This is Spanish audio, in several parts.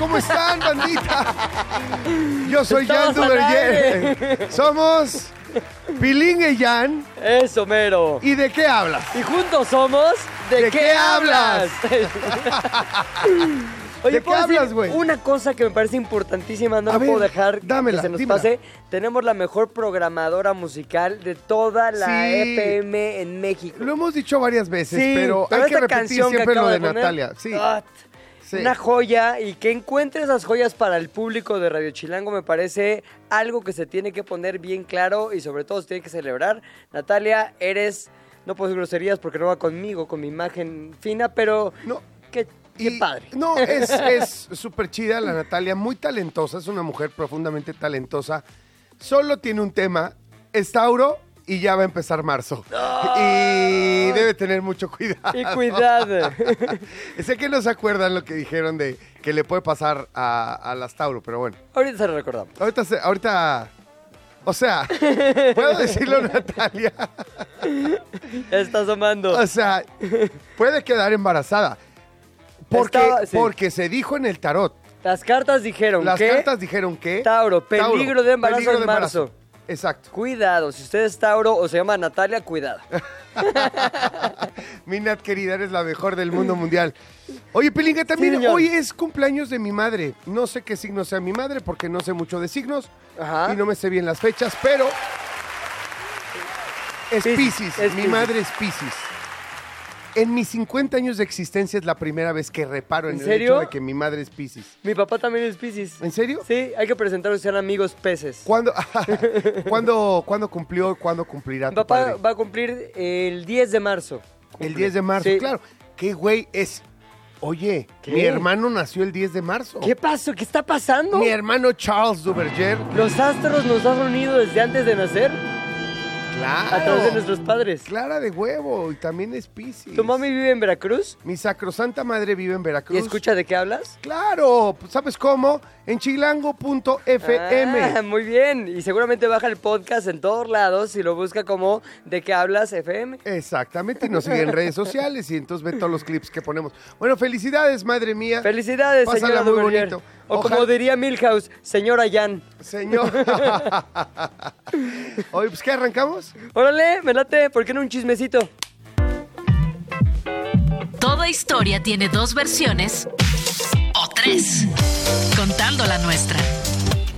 ¿Cómo están, bandita? Yo soy Jan Duverger. Somos Piling y Jan. Eso, mero. ¿Y de qué hablas? Y juntos somos. ¿De, ¿De qué hablas? Oye, ¿De qué ¿puedo decir hablas, güey? Una cosa que me parece importantísima, no A la puedo dejar dámela, que se nos dímela. pase. Tenemos la mejor programadora musical de toda la Sí. FM en México. Lo hemos dicho varias veces, pero, hay que esta repetir canción siempre lo de, poner, Natalia. Sí, ah, sí. Una joya y que encuentre esas joyas para el público de Radio Chilango me parece algo que se tiene que poner bien claro y sobre todo se tiene que celebrar. Natalia, eres, no puedo decir groserías porque no va conmigo, con mi imagen fina, pero No. qué, qué Y- padre. No, es es súper chida la Natalia, muy talentosa, es una mujer profundamente talentosa. Solo tiene un tema, es Tauro y ya va a empezar marzo. Y debe tener mucho cuidado. Y cuidado. sé que no se acuerdan lo que dijeron de que le puede pasar a, a las Tauro, pero bueno. Ahorita se lo recordamos. Ahorita, se- ahorita, o sea, puedo decirlo Natalia. Está asomando. O sea, puede quedar embarazada. Porque, Estaba- sí. porque se dijo en el tarot. Las cartas dijeron Las que cartas dijeron que... Tauro, peligro de embarazo peligro en de embarazo. marzo. Exacto. Cuidado, si usted es Tauro o se llama Natalia, cuidado. Mi Nat, querida, eres la mejor del mundo mundial. Oye, Pilinga, también hoy es cumpleaños de mi madre. No sé qué signo sea mi madre porque no sé mucho de signos Ajá. y no me sé bien las fechas, pero es Piscis, mi madre es Piscis. En mis 50 años de existencia es la primera vez que reparo en, ¿En el serio? hecho de que mi madre es Piscis. Mi papá también es Piscis. ¿En serio? Sí, hay que presentarlos sean amigos peces. ¿Cuándo, ¿cuándo, ¿cuándo cumplió? ¿Cuándo cumplirá Mi tu papá padre? va a cumplir el 10 de marzo. El 10 de marzo, Sí. claro. ¿Qué güey es? Oye, ¿Qué? mi hermano nació el 10 de marzo. ¿Qué pasó? ¿Qué está pasando? Mi hermano Charles Duverger. Los astros nos han unido desde antes de nacer Claro. a través de nuestros padres. Clara de huevo y también es Piscis. ¿Tu mami vive en Veracruz? Mi sacrosanta madre vive en Veracruz. ¿Y escucha de qué hablas? Claro, ¿sabes cómo? En chilango.fm. Ah, muy bien. Y seguramente baja el podcast en todos lados y lo busca como ¿De qué hablas FM? Exactamente, y nos sigue en redes sociales y entonces ve todos los clips que ponemos. Bueno, felicidades, madre mía. Felicidades, Pásala señora muy Duverger. bonito. O Ojalá- como diría Milhouse, señora Jan. Señor. Oye, pues ¿qué arrancamos? Órale, me late, ¿por qué no un chismecito? Toda historia tiene dos versiones o tres, contando la nuestra.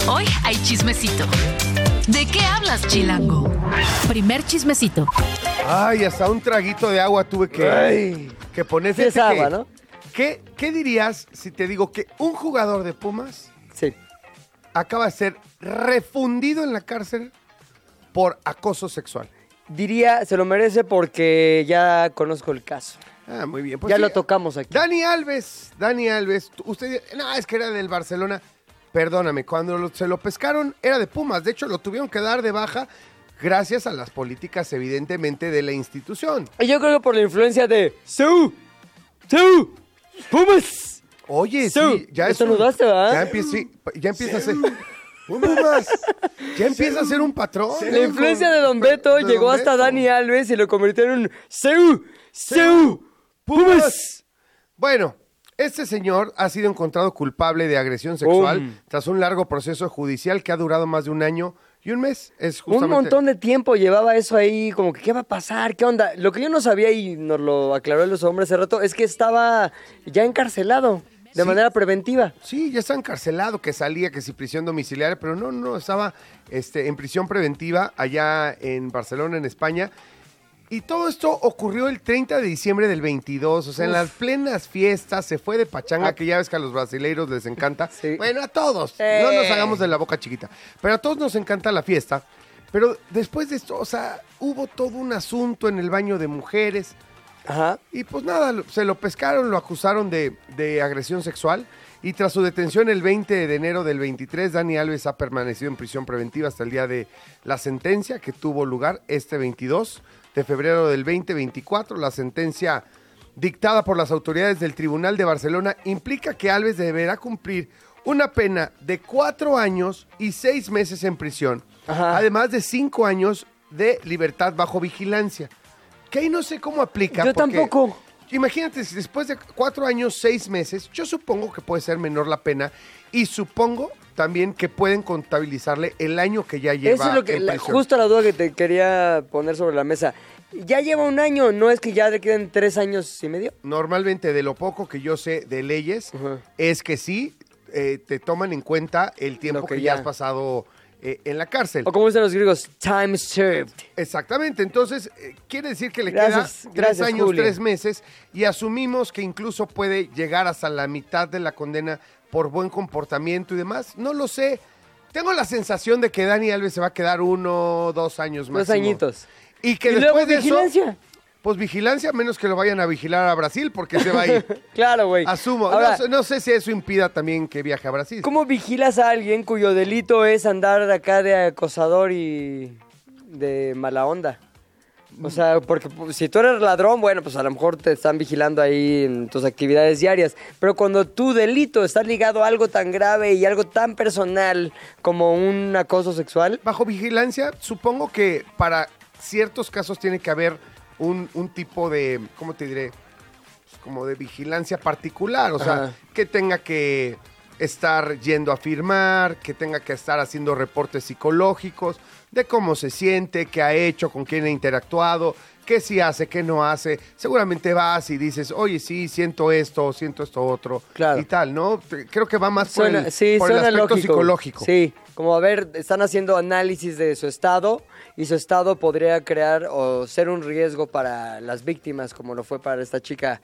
Hoy hay chismecito. ¿De qué hablas, Chilango? Primer chismecito. Ay, hasta un traguito de agua tuve que, Ay. que poner. Sí es agua, que- ¿no? ¿Qué, ¿Qué dirías si te digo que un jugador de Pumas Sí. acaba de ser refundido en la cárcel por acoso sexual? Diría, se lo merece porque ya conozco el caso. Ah, muy bien. pues ya sí. lo tocamos aquí. Dani Alves, Dani Alves, tú- usted, no, es que era del Barcelona. Perdóname, cuando lo- se lo pescaron era de Pumas. De hecho, lo tuvieron que dar de baja gracias a las políticas, evidentemente, de la institución. Y yo creo que por la influencia de ¡Su! ¡Su! ¡Pumas! Oye, sí, ya es un- estornudaste, ¿verdad? Ya empieza, sí, ya empieza a ser. Pumas, ya empieza a ser un patrón. La influencia de Don Beto De llegó Don hasta Beto. Dani Alves y lo convirtió en un ¡Seu! ¡Seu! ¡Pumas! Bueno, este señor ha sido encontrado culpable de agresión sexual Um. tras un largo proceso judicial que ha durado más de un año y un mes. Es Un justamente... montón de tiempo llevaba eso ahí, como que ¿qué va a pasar? ¿Qué onda? Lo que yo no sabía y nos lo aclaró los hombres hace rato es que estaba ya encarcelado de Sí. manera preventiva. Sí, ya está encarcelado, que salía, que si prisión domiciliaria, pero no, no, estaba este, en prisión preventiva allá en Barcelona, en España. Y todo esto ocurrió el 30 de diciembre del 22, o sea, en las plenas fiestas, se fue de pachanga, Ah. que ya ves que a los brasileiros les encanta. Sí. Bueno, a todos, Eh. no nos hagamos de la boca chiquita, pero a todos nos encanta la fiesta. Pero después de esto, o sea, hubo todo un asunto en el baño de mujeres, Ajá. Y pues nada, se lo pescaron, lo acusaron de, de agresión sexual. Y tras su detención el 20 de enero del 23, Dani Alves ha permanecido en prisión preventiva hasta el día de la sentencia que tuvo lugar este 22 de febrero del 2024. La sentencia dictada por las autoridades del Tribunal de Barcelona implica que Alves deberá cumplir una pena de cuatro años y seis meses en prisión, Ajá. además de cinco años de libertad bajo vigilancia. Que ahí no sé cómo aplica. Yo porque- tampoco. Imagínate, si después de cuatro años, seis meses, yo supongo que puede ser menor la pena y supongo también que pueden contabilizarle el año que ya lleva Eso es lo que, en la- prisión. justo la duda que te quería poner sobre la mesa. Ya lleva un año, no es que ya le queden tres años y medio. Normalmente, de lo poco que yo sé de leyes, es que sí eh, te toman en cuenta el tiempo que, que ya has pasado eh, en la cárcel. O como dicen los griegos, time served. Exactamente, entonces eh, quiere decir que le Gracias, queda tres gracias, años, tres meses y asumimos que incluso puede llegar hasta la mitad de la condena por buen comportamiento y demás. No lo sé. Tengo la sensación de que Dani Alves se va a quedar uno, dos años más. Dos añitos. Y que y después luego de eso, vigilancia. pues vigilancia, menos que lo vayan a vigilar a Brasil, porque se va a ir. Claro, güey. Asumo. Ahora, no, no sé si eso impida también que viaje a Brasil. ¿Cómo vigilas a alguien cuyo delito es andar de acá de acosador y de mala onda? O sea, porque si tú eres ladrón, bueno, pues a lo mejor te están vigilando ahí en tus actividades diarias. Pero cuando tu delito está ligado a algo tan grave y algo tan personal como un acoso sexual, Bajo vigilancia, supongo que para ciertos casos tiene que haber un, un tipo de, ¿cómo te diré? Pues Como de vigilancia particular, o sea, Ajá. que tenga que estar yendo a firmar, que tenga que estar haciendo reportes psicológicos de cómo se siente, qué ha hecho, con quién ha interactuado, qué sí hace, qué no hace. Seguramente vas y dices, oye, sí, siento esto, siento esto otro, Claro. y tal, ¿no? Creo que va más por Suena, el, sí, por el suena aspecto lógico. psicológico. Sí, como a ver, están haciendo análisis de su estado y su estado podría crear o ser un riesgo para las víctimas, como lo fue para esta chica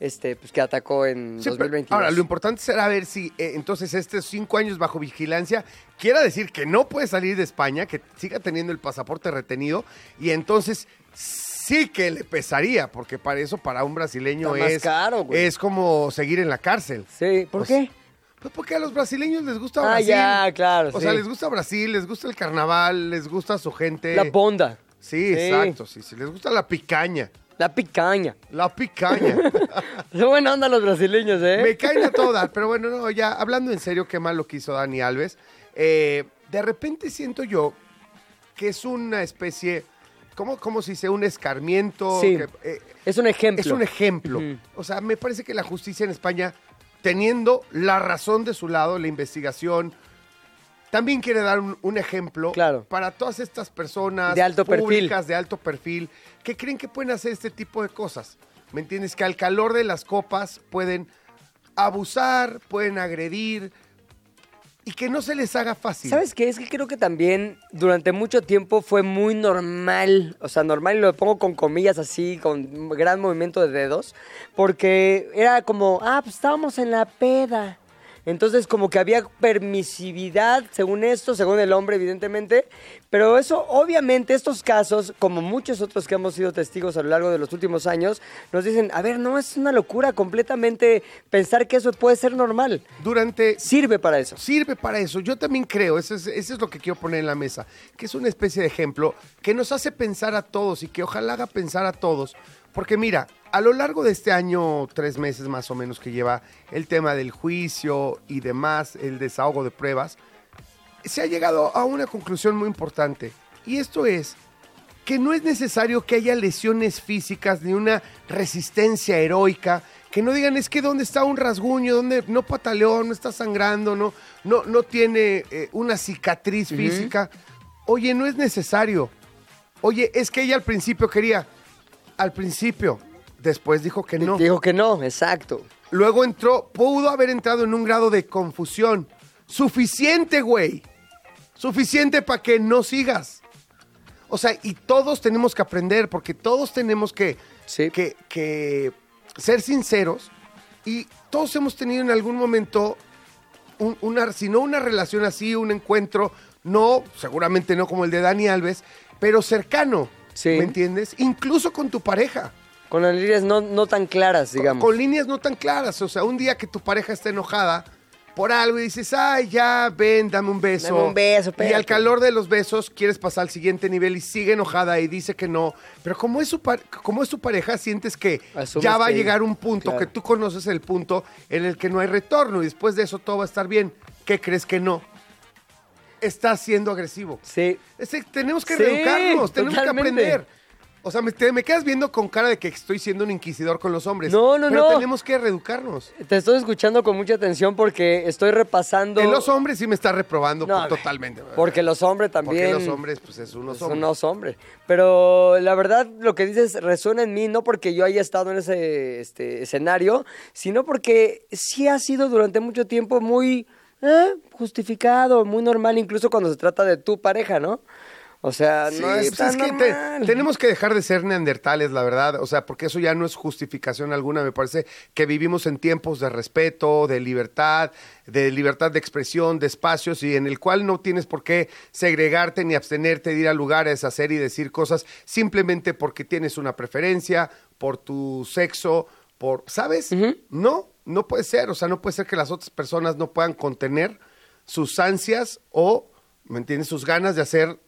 este, pues, que atacó en Sí, pero 2022. ahora, lo importante será ver si eh, entonces estos cinco años bajo vigilancia quiera decir que no puede salir de España, que siga teniendo el pasaporte retenido y entonces sí que le pesaría, porque para eso para un brasileño es, caro, es como seguir en la cárcel. Sí, ¿por Pues, qué? Pues porque a los brasileños les gusta Ah, Brasil. ya, claro, O sí. sea, les gusta Brasil, les gusta el carnaval, les gusta su gente. La bonda. Sí, Sí. exacto, sí, sí, les gusta la picaña. La picaña. La picaña. Qué buena onda los brasileños, ¿eh? Me caen a todas, pero bueno, no, ya hablando en serio, qué mal lo que hizo Dani Alves. Eh, de repente siento yo que es una especie, ¿cómo, cómo se dice? Un escarmiento. Sí. que, eh, Es un ejemplo. es un ejemplo. O sea, me parece que la justicia en España, teniendo la razón de su lado, la investigación, también quiere dar un, un ejemplo Claro. para todas estas personas De alto perfil. públicas de alto perfil que creen que pueden hacer este tipo de cosas. ¿Me entiendes? Que al calor de las copas pueden abusar, pueden agredir y que no se les haga fácil. ¿Sabes qué? Es que creo que también durante mucho tiempo fue muy normal, o sea, normal y lo pongo con comillas así, con gran movimiento de dedos, porque era como, ah, pues estábamos en la peda. Entonces como que había permisividad, según esto, según el hombre, evidentemente, pero eso, obviamente, estos casos, como muchos otros que hemos sido testigos a lo largo de los últimos años, nos dicen, a ver, no, es una locura completamente pensar que eso puede ser normal. Durante Sirve para eso. sirve para eso. Yo también creo, eso es, eso es lo que quiero poner en la mesa, que es una especie de ejemplo que nos hace pensar a todos y que ojalá haga pensar a todos. Porque mira, a lo largo de este año, tres meses más o menos que lleva el tema del juicio y demás, el desahogo de pruebas, se ha llegado a una conclusión muy importante. Y esto es que no es necesario que haya lesiones físicas ni una resistencia heroica, que no digan es que dónde está un rasguño, dónde no pataleó, no está sangrando, no, no, no tiene eh, una cicatriz física. Oye, no es necesario. Oye, es que ella al principio quería, al principio, después dijo que no. Dijo que no, exacto. Luego entró, pudo haber entrado en un grado de confusión. Suficiente, güey. Suficiente para que no sigas. O sea, y todos tenemos que aprender, porque todos tenemos que, Sí. que, que ser sinceros. Y todos hemos tenido en algún momento, un- una, si no una relación así, un encuentro, no, seguramente no como el de Dani Alves, pero cercano. Sí. ¿Me entiendes? Incluso con tu pareja. Con las líneas no, no tan claras, digamos. con líneas no tan claras. O sea, un día que tu pareja está enojada por algo y dices, ay, ya, ven, dame un beso. Dame un beso, Y espérate. al calor de los besos quieres pasar al siguiente nivel y sigue enojada y dice que no. Pero como es, su como es tu pareja, sientes que Asumes ya va a llegar un punto, claro. que tú conoces el punto en el que no hay retorno y después de eso todo va a estar bien. ¿Qué crees que no? Estás siendo agresivo. Sí. Ese- tenemos que Sí, reeducarnos, tenemos totalmente. que aprender. O sea, me, te- me quedas viendo con cara de que estoy siendo un inquisidor con los hombres. No, no, pero no. tenemos que reeducarnos. Te estoy escuchando con mucha atención porque estoy repasando. En los hombres sí me está reprobando No, totalmente. Porque los hombres Porque también. los hombres, pues es unos hombres. unos hombres. Pero la verdad, lo que dices resuena en mí, no porque yo haya estado en ese este, escenario, sino porque sí ha sido durante mucho tiempo muy eh, justificado, muy normal, incluso cuando se trata de tu pareja, ¿no? O sea, Sí, no es pues tan es que te- normal. tenemos que dejar de ser neandertales, la verdad. O sea, porque eso ya no es justificación alguna. Me parece que vivimos en tiempos de respeto, de libertad, de libertad de expresión, de espacios y en el cual no tienes por qué segregarte ni abstenerte de ir a lugares, hacer y decir cosas simplemente porque tienes una preferencia, por tu sexo, por, ¿sabes? No, no puede ser. O sea, no puede ser que las otras personas no puedan contener sus ansias o, ¿me entiendes? Sus ganas de hacer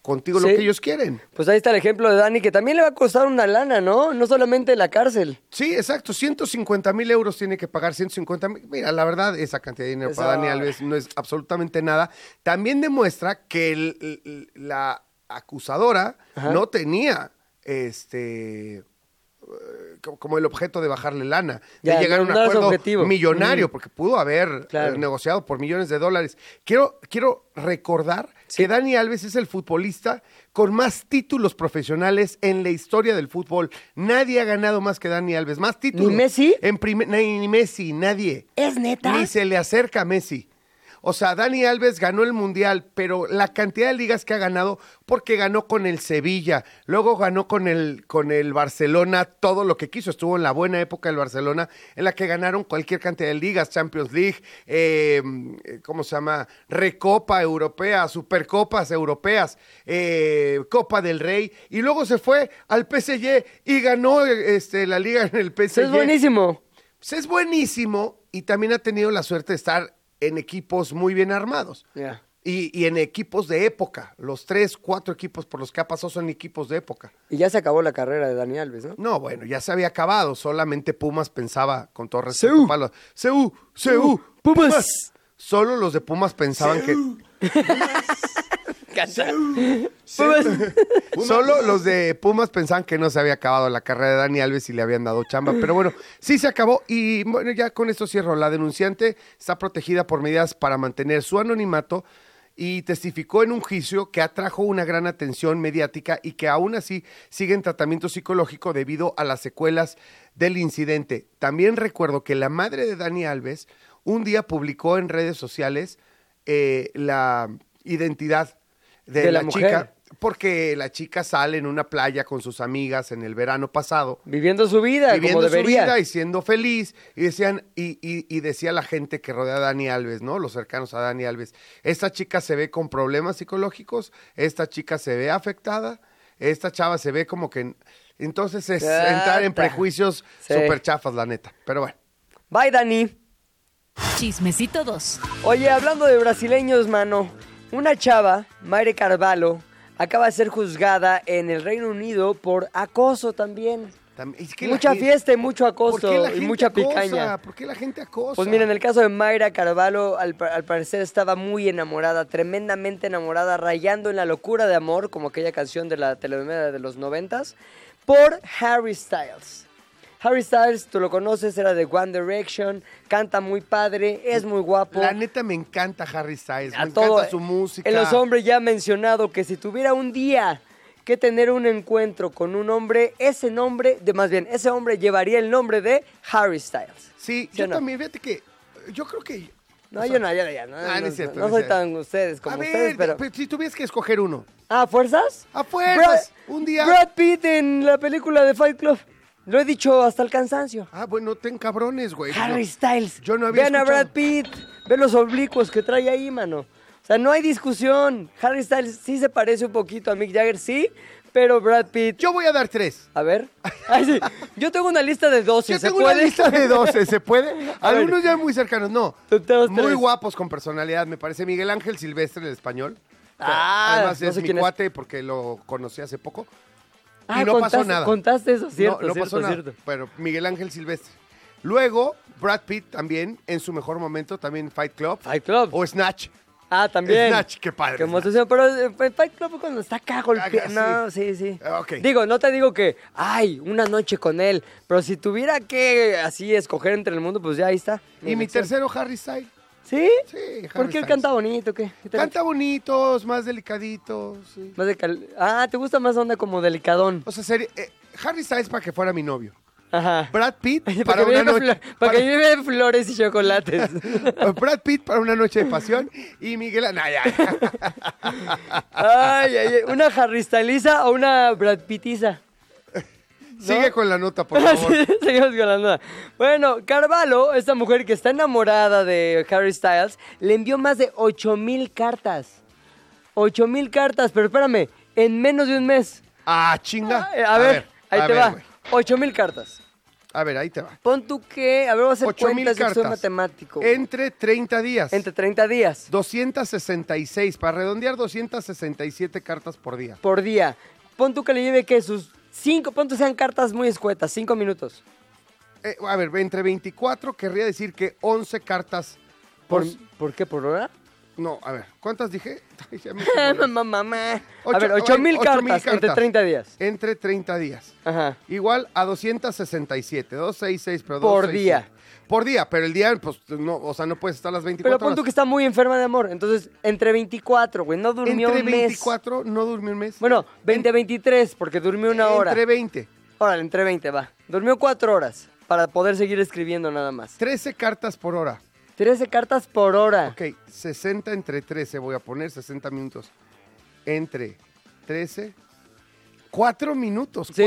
contigo lo que ellos quieren. Pues ahí está el ejemplo de Dani, que también le va a costar una lana, ¿no? No solamente la cárcel. Sí, exacto. 150 mil euros tiene que pagar 150 mil. Mira, la verdad, esa cantidad de dinero para Dani Alves no es absolutamente nada. También demuestra que el- el- la acusadora Ajá. no tenía este como el objeto de bajarle lana, Ya, de llegar a un acuerdo objetivo. millonario, Ujú. porque pudo haber Claro. eh, negociado por millones de dólares. Quiero, quiero recordar que Dani Alves es el futbolista con más títulos profesionales en la historia del fútbol. Nadie ha ganado más que Dani Alves. Más títulos. ¿Ni Messi? En ni, ni Messi, nadie. ¿Es neta? Ni se le acerca a Messi. O sea, Dani Alves ganó el Mundial, pero la cantidad de ligas que ha ganado, porque ganó con el Sevilla, luego ganó con el, con el Barcelona todo lo que quiso. Estuvo en la buena época del Barcelona, en la que ganaron cualquier cantidad de ligas, Champions League, eh, ¿cómo se llama? Recopa Europea, Supercopas Europeas, eh, Copa del Rey, y luego se fue al PSG y ganó este, la liga en el PSG. Es buenísimo. Pues es buenísimo y también ha tenido la suerte de estar en equipos muy bien armados. Y, y en equipos de época. Los tres, cuatro equipos por los que ha pasado son equipos de época. Y ya se acabó la carrera de Dani Alves, ¿no? No, bueno, ya se había acabado. Solamente Pumas pensaba, con todo respeto, los- Seú, Seú, Pumas. Solo los de Pumas pensaban que. Solo los de Pumas pensaban que no se había acabado la carrera de Dani Alves y le habían dado chamba. Pero bueno, sí se acabó. Y bueno, ya con esto cierro. La denunciante está protegida por medidas para mantener su anonimato y testificó en un juicio que atrajo una gran atención mediática y que aún así sigue en tratamiento psicológico debido a las secuelas del incidente. También recuerdo que la madre de Dani Alves un día publicó en redes sociales eh, la identidad de, De la la, mujer. chica, porque la chica sale en una playa con sus amigas en el verano pasado Viviendo su vida, viviendo como su debería. vida y siendo feliz y decían y, y- y decía la gente que rodea a Dani Alves no los cercanos a Dani Alves esta chica se ve con problemas psicológicos esta chica se ve afectada esta chava se ve como que entonces es Chata. entrar en prejuicios Sí. súper chafas la neta pero bueno Bye, Dani. Chismecito 2. Oye, hablando de brasileños, mano, una chava, Mayre Carvalho, acaba de ser juzgada en el Reino Unido por acoso también. Es que Mucha gente- fiesta y mucho ¿por qué acoso y mucha acosa? picaña. ¿por qué la gente acosa? Pues mira, en el caso de Mayra Carvalho, al parecer estaba muy enamorada, tremendamente enamorada, rayando en la locura de amor, como aquella canción de la telenovela de los noventas, por Harry Styles. Harry Styles, tú lo conoces, era de One Direction, canta muy padre, es muy guapo. la neta me encanta Harry Styles A me todo- encanta su música En los hombres ya ha mencionado que si tuviera un día que tener un encuentro con un hombre, ese nombre, de más bien, ese hombre llevaría el nombre de Harry Styles. sí, ¿Sí yo no? también fíjate que yo creo que No, o sea, yo no, yo no, ya, no, Ah, no no, es cierto, no soy tan ustedes como a ver, ustedes, pero... pero si tuvieras que escoger uno Ah, ¿fuerzas? A fuerzas, un día- Brad Pitt en la película de Fight Club. Lo he dicho hasta el cansancio. Ah, bueno, ten cabrones, güey. Harry Styles. Yo no había Vean a. Brad Pitt. Ve los oblicuos que trae ahí, mano. O sea, no hay discusión. Harry Styles sí se parece un poquito a Mick Jagger, sí, Pero Brad Pitt. Yo voy a dar tres. A ver. Ay, sí. Yo tengo una lista de 12. Yo ¿Se tengo puede? una lista de 12, ¿se puede? A ver. Algunos ya muy cercanos, no. Muy tres. guapos con personalidad, me parece. Miguel Ángel Silvestre, el español. Ah, Además no es mi cuate porque lo conocí hace poco. Ah, y no pasó contaste- nada. Contaste eso, cierto, no, no cierto, pasó nada. cierto. Pero Miguel Ángel Silvestre. Luego, Brad Pitt también, en su mejor momento, también Fight Club. Fight Club. O Snatch. Ah, también. Snatch, qué padre. Qué emoción, pero eh, Fight Club cuando está acá golpeando. Caga, No, sí, sí. Ah, ok. Digo, no te digo que, ay, una noche con él, pero si tuviera que así escoger entre el mundo, pues ya ahí está. Y mi elección. tercero, Harry Styles. ¿Sí? Sí, Harry ¿Por qué él Styles. canta bonito? ¿Qué? ¿Qué te- Canta bonitos, más delicaditos. sí. más de cal- Ah, ¿te gusta más onda como delicadón? O sea, sería- eh, Harry Styles para que fuera mi novio. Ajá. Brad Pitt para, para que una noche. flo- para que lleve flores y chocolates. Brad Pitt para una noche de pasión y Miguel Ángel. ay, ay, ay, ¿Una Harry Styliza o una Brad Pittiza? Sigue con la nota, por favor. Sí, Seguimos con la nota. Bueno, Carvalho, esta mujer que está enamorada de Harry Styles, le envió más de 8000 cartas. 8000 cartas, pero espérame, en menos de un mes. Ah, chinga. Ay, A, ver, ahí a te ver, va. güey. 8000 cartas. A ver, ahí te va. Pon tú que, a ver, voy a hacer 8 mil cuentas, yo soy matemático. güey. Entre 30 días. Entre 30 días 266. Para redondear, 267 cartas por día. por día. Pon tú que le lleve que sus 5, pon tú sean cartas muy escuetas, 5 minutos. Eh, a ver, entre 24 querría decir que 11 cartas ¿Por, por... ¿por qué? ¿Por hora? No, a ver, ¿cuántas dije? Mamá, mamá. A Ocho- ver, 8000 ocho mil cartas entre 30 días. Entre 30 días. Ajá. Igual a 267, 266, pero Por 267. día. Por día, pero el día, pues, no, o sea, no puedes estar las 24 Pero pon tú horas. que está muy enferma de amor. Entonces, entre 24, güey. No durmió Entre un mes. 24, no durmió un mes. Bueno, 20, 23, porque durmió una hora. Entre 20. Órale, entre 20, va. Durmió 4 horas para poder seguir escribiendo nada más. 13 cartas por hora. 13 cartas por hora. Ok, 60 entre 13, voy a poner 60 minutos. Entre 13, 4 minutos. ¿Sí?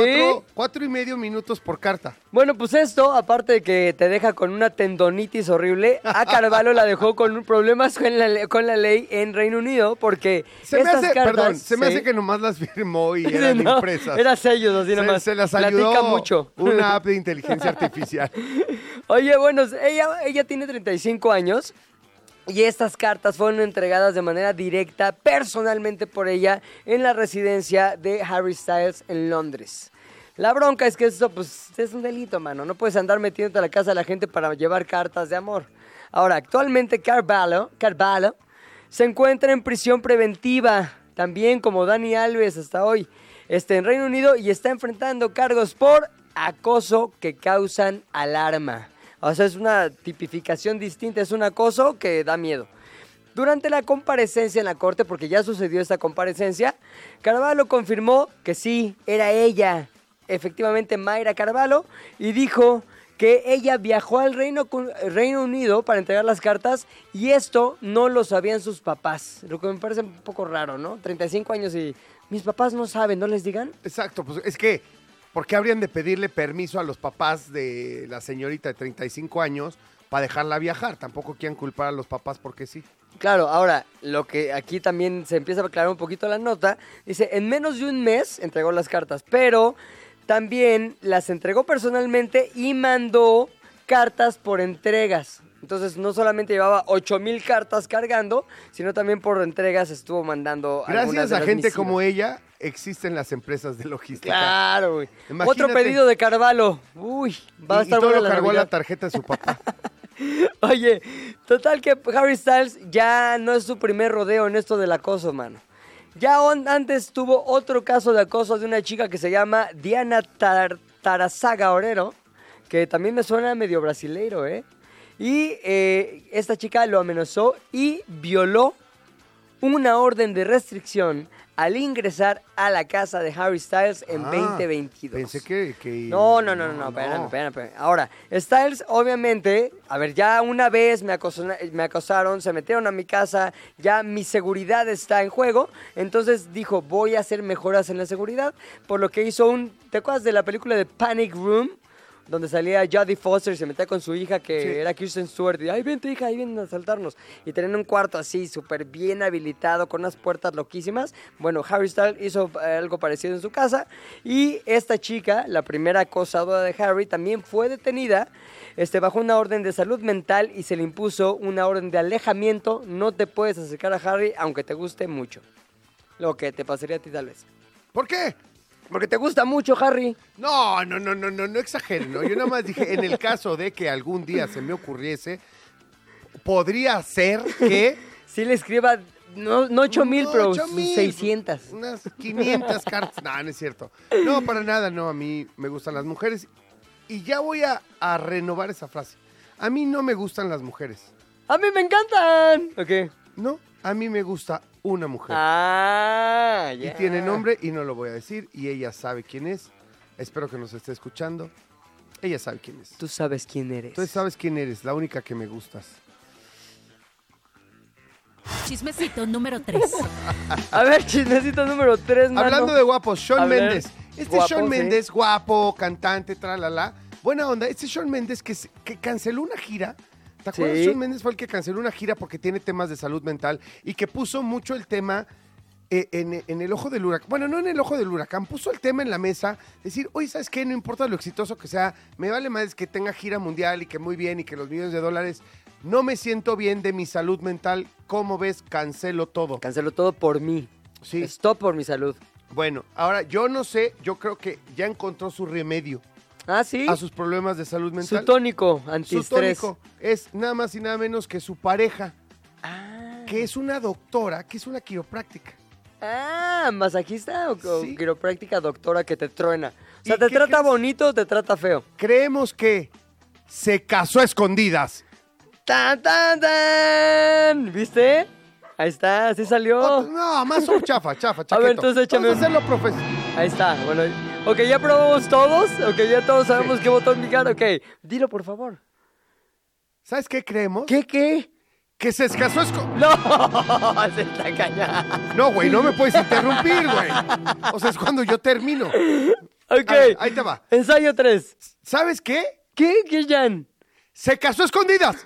4 y medio minutos por carta. Bueno, pues esto, aparte de que te deja con una tendonitis horrible, a Carvalho la dejó con problemas con la, con la ley en Reino Unido porque Se me estas hace, cartas... perdón, se me hace que nomás las firmó y eran no, impresas. Era sellos, así se, nomás. se las Platica ayudó mucho. una app de inteligencia artificial. Oye, bueno, ella, ella tiene 35 años y estas cartas fueron entregadas de manera directa, personalmente por ella, en la residencia de Harry Styles en Londres. La bronca es que esto, pues, es un delito, mano. No puedes andar metiéndote a la casa de la gente para llevar cartas de amor. Ahora, actualmente Carvalho, Carvalho se encuentra en prisión preventiva, también como Dani Alves hasta hoy, este, en Reino Unido y está enfrentando cargos por acoso que causan alarma. O sea, es una tipificación distinta, es un acoso que da miedo. Durante la comparecencia en la corte, porque ya sucedió esta comparecencia, Carvalho confirmó que sí, era ella, efectivamente Mayra Carvalho, y dijo que ella viajó al Reino, Reino Unido para entregar las cartas y esto no lo sabían sus papás, lo que me parece un poco raro, ¿no? 35 años y mis papás no saben, ¿no les digan? Exacto, pues es que, ¿por qué habrían de pedirle permiso a los papás de la señorita de 35 años para dejarla viajar? Tampoco quieren culpar a los papás porque sí. Claro, ahora, lo que aquí también se empieza a aclarar un poquito la nota, dice, en menos de un mes entregó las cartas, pero también las entregó personalmente y mandó cartas por entregas. Entonces, no solamente llevaba 8000 cartas cargando, sino también por entregas estuvo mandando Gracias a gente como ella, existen las empresas de logística. Claro, güey. Otro pedido de Carvalho. Uy, va a Y, y estar todo buena lo la cargó la tarjeta de su papá. Oye, total que Harry Styles ya no es su primer rodeo en esto del acoso, mano. Ya on- antes tuvo otro caso de acoso de una chica que se llama Diana Tar- Tarazaga Orero, que también me suena medio brasileiro, ¿eh? Y eh, esta chica lo amenazó y violó una orden de restricción al ingresar a la casa de Harry Styles en Ah, 2022. Pensé que... que- No, no, no, no, no, espérame, espérame, espérame. Ahora, Styles, obviamente, a ver, ya una vez me, acoso- me acosaron, se metieron a mi casa, ya mi seguridad está en juego, entonces dijo, voy a hacer mejoras en la seguridad, por lo que hizo un, ¿te acuerdas de la película de Panic Room? Donde salía Jodie Foster y se metía con su hija que Sí. era Kirsten Stewart. Y, ay, ven tu hija, ahí vienen a asaltarnos. Y tenían un cuarto así, súper bien habilitado, con unas puertas loquísimas. Bueno, Harry Styles hizo eh, algo parecido en su casa. Y esta chica, la primera acosadora de Harry, también fue detenida este, bajo una orden de salud mental y se le impuso una orden de alejamiento. No te puedes acercar a Harry aunque te guste mucho. Lo que te pasaría a ti tal vez. ¿Por qué? Porque te gusta mucho, Harry. No, no, no, no, no, no exageren, ¿no? Yo nada más dije, en el caso de que algún día se me ocurriese, podría ser que... Si le escriba, no, no 8 mil, No, pero 8,000, 600. Unas 500 cartas. No, no es cierto. No, para nada, no. A mí me gustan las mujeres. Y ya voy a, a renovar esa frase. A mí no me gustan las mujeres. ¡A mí me encantan! Ok. No, a mí me gusta una mujer. Ah, Y ya. tiene nombre y no lo voy a decir. Y ella sabe quién es. Espero que nos esté escuchando. Ella sabe quién es. Tú sabes quién eres. Tú sabes quién eres, la única que me gustas. Chismecito número 3. A ver, chismecito número 3, mano. Hablando de guapos, A Sean ver, Méndez. Este guapo, Sean sí. Méndez, guapo, cantante, tralala. Buena onda. Este Sean Méndez que, que canceló una gira. ¿Te acuerdas? Sí. Sean Méndez fue el que canceló una gira porque tiene temas de salud mental y que puso mucho el tema eh, en, en el ojo del huracán. Bueno, no en el ojo del huracán, puso el tema en la mesa. Decir, oye, ¿sabes qué? No importa lo exitoso que sea, me vale más que tenga gira mundial y que muy bien y que los millones de dólares. No me siento bien de mi salud mental. ¿Cómo ves? Cancelo todo. Canceló todo por mí. Sí. Stop por mi salud. Bueno, ahora yo no sé, yo creo que ya encontró su remedio Ah, sí. a sus problemas de salud Su mental. tónico Su antiestrés. tónico es nada más y nada menos que su pareja, Ah. que es una doctora, que es una quiropráctica. Ah, masajista o, o Sí. quiropráctica doctora que te truena. O sea, ¿Y ¿te trata crees? bonito o te trata feo? Creemos que se casó a escondidas. ¡Tan, tan, tan! ¿Viste? Ahí está, así salió. No, más un chafa, chafa, chafa. A ver, entonces échame Vamos a hacerlo profesional. Ahí está, bueno. Ok, ya probamos todos. Ok, ya todos sabemos qué botón picar. Ok, dilo por favor. ¿Sabes qué creemos? ¿Qué, qué? Que se casó a escondidas. No, se está cañando. No, güey, no me puedes interrumpir, güey. O sea, es cuando yo termino. Ok. Ver, ahí te va. Ensayo 3. ¿Sabes qué? ¿Qué? ¿Qué, Jan? Se casó a escondidas.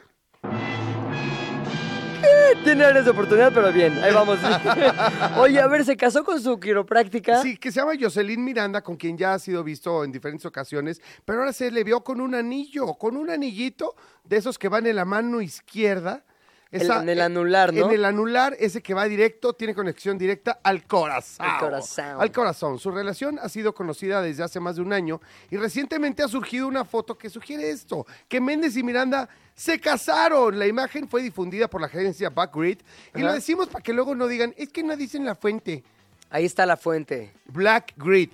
Tiene áreas de oportunidad, pero bien, ahí vamos. Oye, a ver, ¿se casó con su quiropráctica? Sí, que se llama Jocelyn Miranda, con quien ya ha sido visto en diferentes ocasiones, pero ahora se le vio con un anillo, con un anillito de esos que van en la mano izquierda. En el anular, ¿no? En el anular, ese que va directo, tiene conexión directa al corazón. Al corazón. Al corazón. Su relación ha sido conocida desde hace más de un año y recientemente ha surgido una foto que sugiere esto, que Méndez y Miranda se casaron. La imagen fue difundida por la agencia Backgrid y lo decimos para que luego no digan, es que no dicen la fuente. Ahí está la fuente. Black Grid.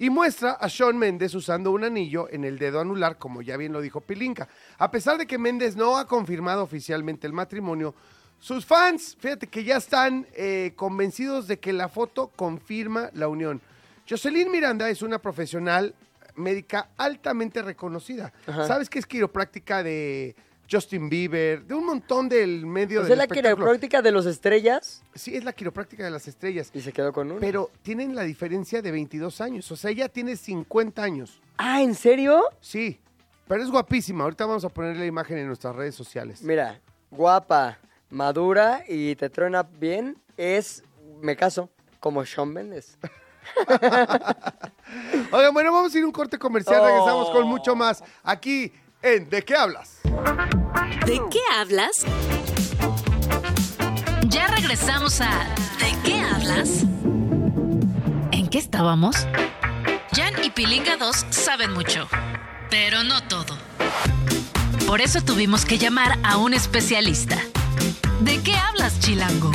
Y muestra a Sean Méndez usando un anillo en el dedo anular, como ya bien lo dijo Pilinka. A pesar de que Méndez no ha confirmado oficialmente el matrimonio, sus fans, fíjate que ya están eh, convencidos de que la foto confirma la unión. Jocelyn Miranda es una profesional médica altamente reconocida. Ajá. ¿Sabes que es quiropráctica de Justin Bieber, de un montón del medio ¿Es del la quiropráctica de los estrellas? Sí, es la quiropráctica de las estrellas. Y se quedó con uno. Pero tienen la diferencia de 22 años. O sea, ella tiene 50 años. Ah, ¿en serio? Sí, pero es guapísima. Ahorita vamos a poner la imagen en nuestras redes sociales. Mira, guapa, madura y te truena bien, es, me caso, como Sean Mendes. Oigan, bueno, vamos a ir a un corte comercial. Oh. Regresamos con mucho más aquí en ¿De qué hablas? ¿De qué hablas? Ya regresamos a ¿De qué hablas? ¿En qué estábamos? Jan y Pilinga 2 saben mucho, pero no todo. Por eso tuvimos que llamar a un especialista. ¿De qué hablas, Chilango?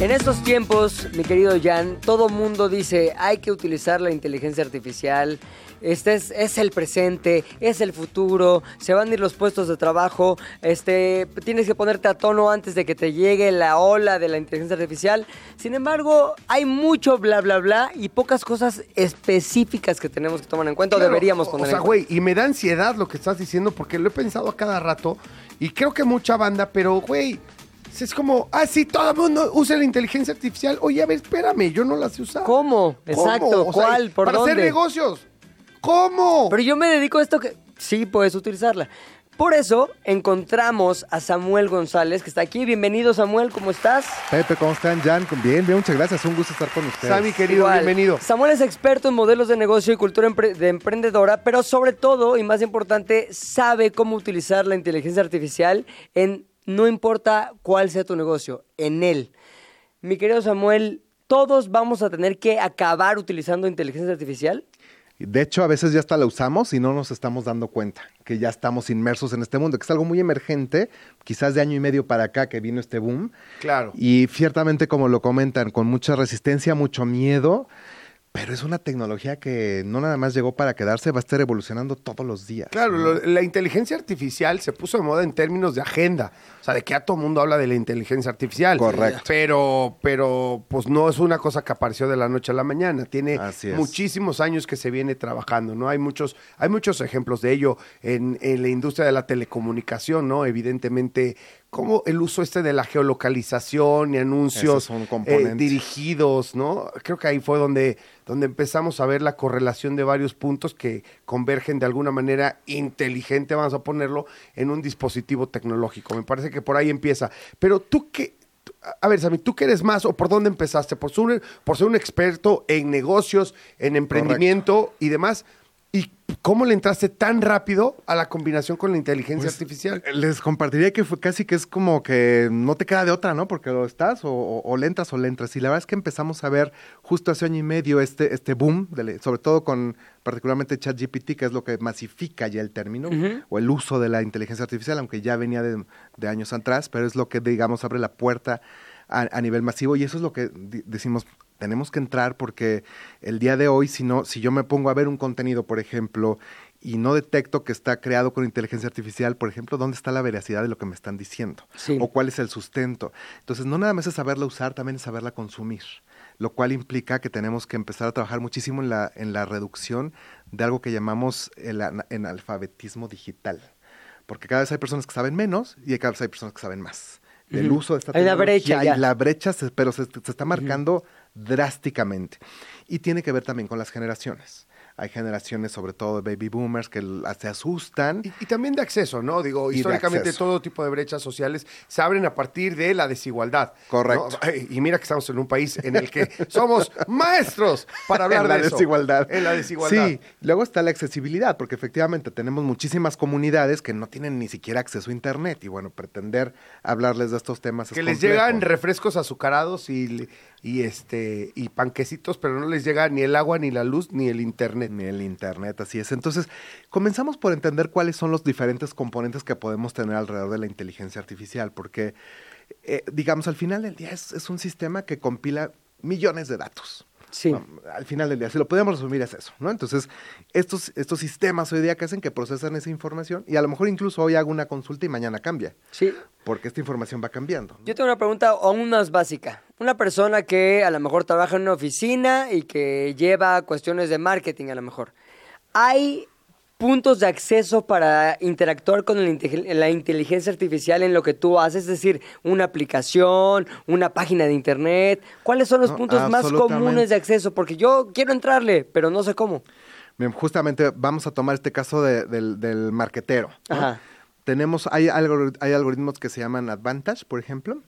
En estos tiempos, mi querido Jan, todo mundo dice hay que utilizar la inteligencia artificial. Este es, es el presente, es el futuro, se van a ir los puestos de trabajo, este, tienes que ponerte a tono antes de que te llegue la ola de la inteligencia artificial. Sin embargo, hay mucho bla bla bla y pocas cosas específicas que tenemos que tomar en cuenta o deberíamos poner O sea, güey, y me da ansiedad lo que estás diciendo porque lo he pensado a cada rato y creo que mucha banda, pero, güey, es como, ah, sí, todo el mundo usa la inteligencia artificial. Oye, a ver, espérame, yo no la sé usar. ¿Cómo? Exacto, O sea, ¿cuál? ¿Por para dónde? hacer negocios. ¿Cómo? Pero yo me dedico a esto que sí puedes utilizarla. Por eso encontramos a Samuel González, que está aquí. Bienvenido, Samuel, ¿cómo estás? Pepe, ¿cómo están? Jan, bien, bien, muchas gracias. Un gusto estar con ustedes. Sammy, querido, Igual. bienvenido. Samuel es experto en modelos de negocio y cultura empre- de emprendedora, pero sobre todo, y más importante, sabe cómo utilizar la inteligencia artificial en no importa cuál sea tu negocio, en él. Mi querido Samuel, ¿todos vamos a tener que acabar utilizando inteligencia artificial? De hecho, a veces ya hasta la usamos y no nos estamos dando cuenta que ya estamos inmersos en este mundo, que es algo muy emergente, quizás de año y medio para acá que vino este boom. Claro. Y ciertamente, como lo comentan, con mucha resistencia, mucho miedo, pero es una tecnología que no nada más llegó para quedarse, va a estar evolucionando todos los días. Claro, ¿no? lo- la inteligencia artificial se puso de moda en términos de agenda. O sea, de que a todo mundo habla de la inteligencia artificial. Correcto. Pero, pero, pues no es una cosa que apareció de la noche a la mañana. Tiene muchísimos años que se viene trabajando, ¿no? Hay muchos, hay muchos ejemplos de ello en, en la industria de la telecomunicación, ¿no? Evidentemente, como el uso este de la geolocalización y anuncios eh, dirigidos, ¿no? Creo que ahí fue donde, donde empezamos a ver la correlación de varios puntos que convergen de alguna manera inteligente, vamos a ponerlo, en un dispositivo tecnológico. Me parece que por ahí empieza. Pero tú qué... A ver, Sammy, ¿tú qué eres más o por dónde empezaste? ¿Por ser por ser un experto en negocios, en emprendimiento y demás? ¿Y cómo le entraste tan rápido a la combinación con la inteligencia Pues, artificial? Les compartiría que fue casi que es como que no te queda de otra, ¿no? Porque lo estás o, o- o le entras o le entras. Y la verdad es que empezamos a ver justo hace año y medio este, este boom, de sobre todo con particularmente ChatGPT, que es lo que masifica ya el término, o el uso de la inteligencia artificial, aunque ya venía de, de años atrás, pero es lo que, digamos, abre la puerta a, a nivel masivo. Y eso es lo que decimos, tenemos que entrar porque el día de hoy, si no, si yo me pongo a ver un contenido, por ejemplo, y no detecto que está creado con inteligencia artificial, por ejemplo, ¿dónde está la veracidad de lo que me están diciendo? Sí. O cuál es el sustento. Entonces, no nada más es saberla usar, también es saberla consumir, lo cual implica que tenemos que empezar a trabajar muchísimo en la, en la reducción de algo que llamamos el ana- analfabetismo digital. Porque cada vez hay personas que saben menos y cada vez hay personas que saben más. Del uso de esta Hay una tecnología brecha ya. y la brecha, se- pero se, se está marcando drásticamente. Y tiene que ver también con las generaciones. Hay generaciones, sobre todo de baby boomers, que se asustan. Y, y también de acceso, ¿no? Digo, históricamente todo tipo de brechas sociales se abren a partir de la desigualdad. Correcto. Y mira que estamos en un país en el que somos maestros para hablar en la de eso. desigualdad. En la desigualdad. Sí, luego está la accesibilidad, porque efectivamente tenemos muchísimas comunidades que no tienen ni siquiera acceso a Internet. Y bueno, pretender hablarles de estos temas Que es les complejo. llegan refrescos azucarados y, y este y panquecitos, pero no les llega ni el agua, ni la luz, ni el internet. Ni el internet, así es. Entonces, comenzamos por entender cuáles son los diferentes componentes que podemos tener alrededor de la inteligencia artificial, porque, eh, digamos, al final del día es, es un sistema que compila millones de datos. Sí. Al final del día, si lo podemos resumir es eso, ¿no? Entonces, estos, estos sistemas hoy día que hacen que procesan esa información y a lo mejor incluso hoy hago una consulta y mañana cambia, Sí. porque esta información va cambiando. ¿no? Yo tengo una pregunta aún más básica. Una persona que a lo mejor trabaja en una oficina y que lleva cuestiones de marketing a lo mejor. ¿Hay puntos de acceso para interactuar con la inteligencia artificial en lo que tú haces? Es decir, una aplicación, una página de internet. ¿Cuáles son los No, puntos más comunes de acceso? Porque yo quiero entrarle, pero no sé cómo. Bien, justamente vamos a tomar este caso de- del, del marquetero. ¿no? Ajá. Tenemos, hay, algor- hay algoritmos que se llaman Advantage, por ejemplo,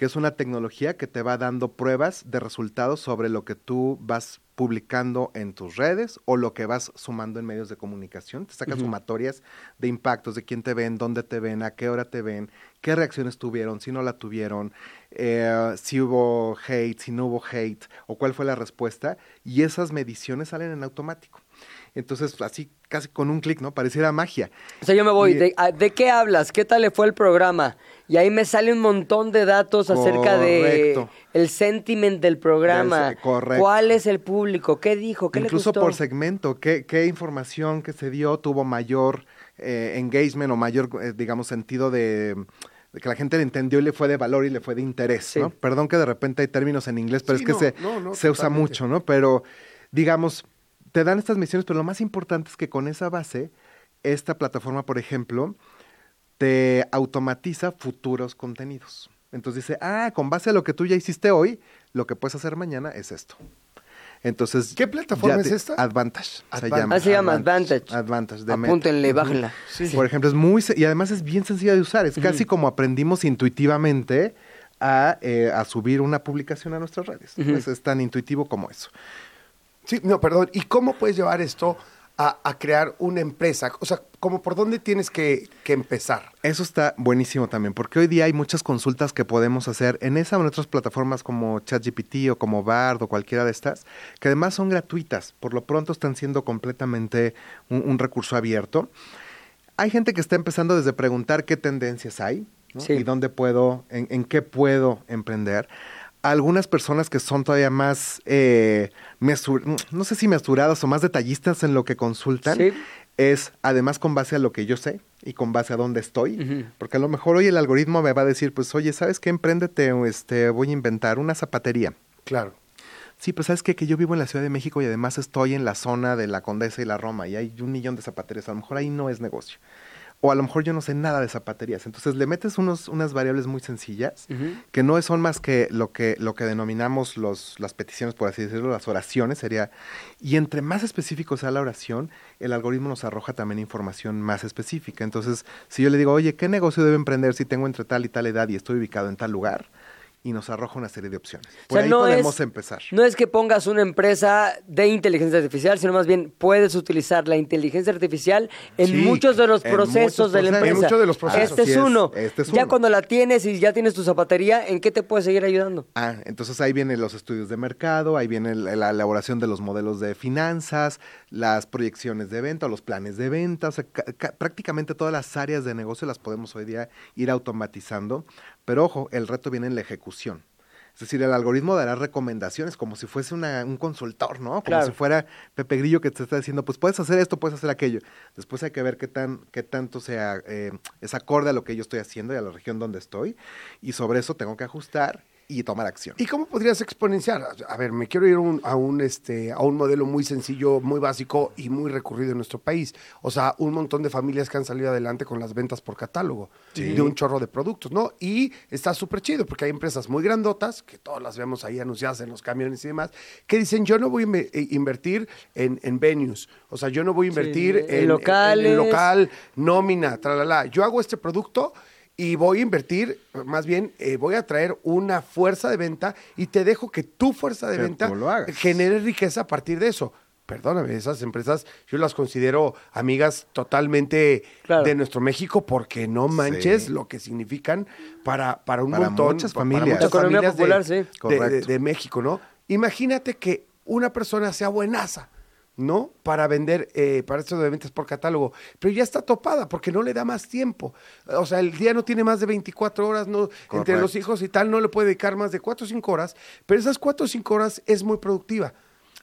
que es una tecnología que te va dando pruebas de resultados sobre lo que tú vas publicando en tus redes o lo que vas sumando en medios de comunicación. Te saca sumatorias de impactos, de quién te ven, dónde te ven, a qué hora te ven, qué reacciones tuvieron, si no la tuvieron, eh, si hubo hate, si no hubo hate, o cuál fue la respuesta. Y esas mediciones salen en automático. Entonces, así casi con un clic, ¿no? Pareciera magia. O sea, yo me voy, Y- de, a- ¿de qué hablas? ¿Qué tal le fue el programa? Y ahí me sale un montón de datos acerca de el sentiment del programa. Correcto. ¿Cuál es el público? ¿Qué dijo? ¿Qué Incluso le gustó? por segmento, ¿qué, qué información que se dio tuvo mayor eh, engagement o mayor, eh, digamos, sentido de, de que la gente le entendió y le fue de valor y le fue de interés, Sí. ¿no? Perdón que de repente hay términos en inglés, pero Sí, es que no, se, no, no, se usa mucho, ¿no? Pero, digamos, te dan estas misiones, pero lo más importante es que con esa base, esta plataforma, por ejemplo, te automatiza futuros contenidos. Entonces dice, ah, con base a lo que tú ya hiciste hoy, lo que puedes hacer mañana es esto. Entonces, ¿Qué plataforma es esta? Advantage. Se llama. Ah, se llama Advantage. Advantage. de Meta. Apúntenle, Ujú. bájenla. Por ejemplo, es muy y además es bien sencilla de usar. Es casi como aprendimos intuitivamente a, eh, a subir una publicación a nuestras redes. es, es tan intuitivo como eso. Sí, no, perdón. ¿Y cómo puedes llevar esto a, a crear una empresa? O sea, ¿cómo por dónde tienes que, que empezar? Eso está buenísimo también, porque hoy día hay muchas consultas que podemos hacer en esa o en otras plataformas como ChatGPT o como Bard o cualquiera de estas, que además son gratuitas. Por lo pronto están siendo completamente un, un recurso abierto. Hay gente que está empezando desde preguntar qué tendencias hay ¿no? Sí. y dónde puedo, en, en qué puedo emprender. Algunas personas que son todavía más, eh, mesur- no sé si mesuradas o más detallistas en lo que consultan, Sí. es además con base a lo que yo sé y con base a dónde estoy, porque a lo mejor hoy el algoritmo me va a decir, pues oye, ¿sabes qué? Empréndete, este, voy a inventar una zapatería. Claro. Sí, pues sabes qué? que yo vivo en la Ciudad de México y además estoy en la zona de la Condesa y la Roma y hay un millón de zapaterías, a lo mejor ahí no es negocio. O a lo mejor yo no sé nada de zapaterías. Entonces le metes unos, unas variables muy sencillas que no son más que lo que, lo que denominamos los, las peticiones, por así decirlo, las oraciones, sería, y entre más específico sea la oración, el algoritmo nos arroja también información más específica. Entonces, si yo le digo, oye, ¿qué negocio debo emprender si tengo entre tal y tal edad y estoy ubicado en tal lugar? Y nos arroja una serie de opciones. Por sea, ahí no podemos es- empezar. No es que pongas una empresa de inteligencia artificial, sino más bien puedes utilizar la inteligencia artificial en Sí, muchos de los procesos de la empresa. En muchos de los procesos. Este es uno. este es Ya uno. cuando la tienes y ya tienes tu zapatería, ¿en qué te puede seguir ayudando? Ah, entonces ahí vienen los estudios de mercado, ahí viene la elaboración de los modelos de finanzas, las proyecciones de venta, los planes de venta, o sea, ca- ca- prácticamente todas las áreas de negocio las podemos hoy día ir automatizando, pero ojo, el reto viene en la ejecución. Es decir, el algoritmo dará recomendaciones como si fuese una- un consultor, ¿no? Como Claro. si fuera Pepe Grillo que te está diciendo, pues puedes hacer esto, puedes hacer aquello. Después hay que ver qué, tan, qué tanto sea, eh, es acorde a lo que yo estoy haciendo y a la región donde estoy. Y sobre eso tengo que ajustar y tomar acción. ¿Y cómo podrías exponenciar? A ver, me quiero ir a un, a un, este, a un modelo muy sencillo, muy básico y muy recurrido en nuestro país. O sea, un montón de familias que han salido adelante con las ventas por catálogo de un chorro de productos, ¿no? Y está súper chido porque hay empresas muy grandotas, que todas las vemos ahí anunciadas en los camiones y demás, que dicen, yo no voy a eh, invertir en, en venues. O sea, yo no voy a invertir en en, en- locales. en local, nómina, tralala. Yo hago este producto y voy a invertir, más bien, eh, voy a traer una fuerza de venta y te dejo que tu fuerza de Que venta genere riqueza a partir de eso. Perdóname, esas empresas yo las considero amigas totalmente Claro. de nuestro México porque no manches Sí. lo que significan para, para un Para montón, muchas familias. para muchas La economía familias de- popular, sí. de, de México, ¿no? Imagínate que una persona sea buenaza, ¿no? Para vender, eh, para esto de ventas por catálogo, pero ya está topada porque no le da más tiempo. O sea, el día no tiene más de 24 horas, no, entre los hijos y tal, no le puede dedicar más de 4 o 5 horas, pero esas 4 o 5 horas es muy productiva.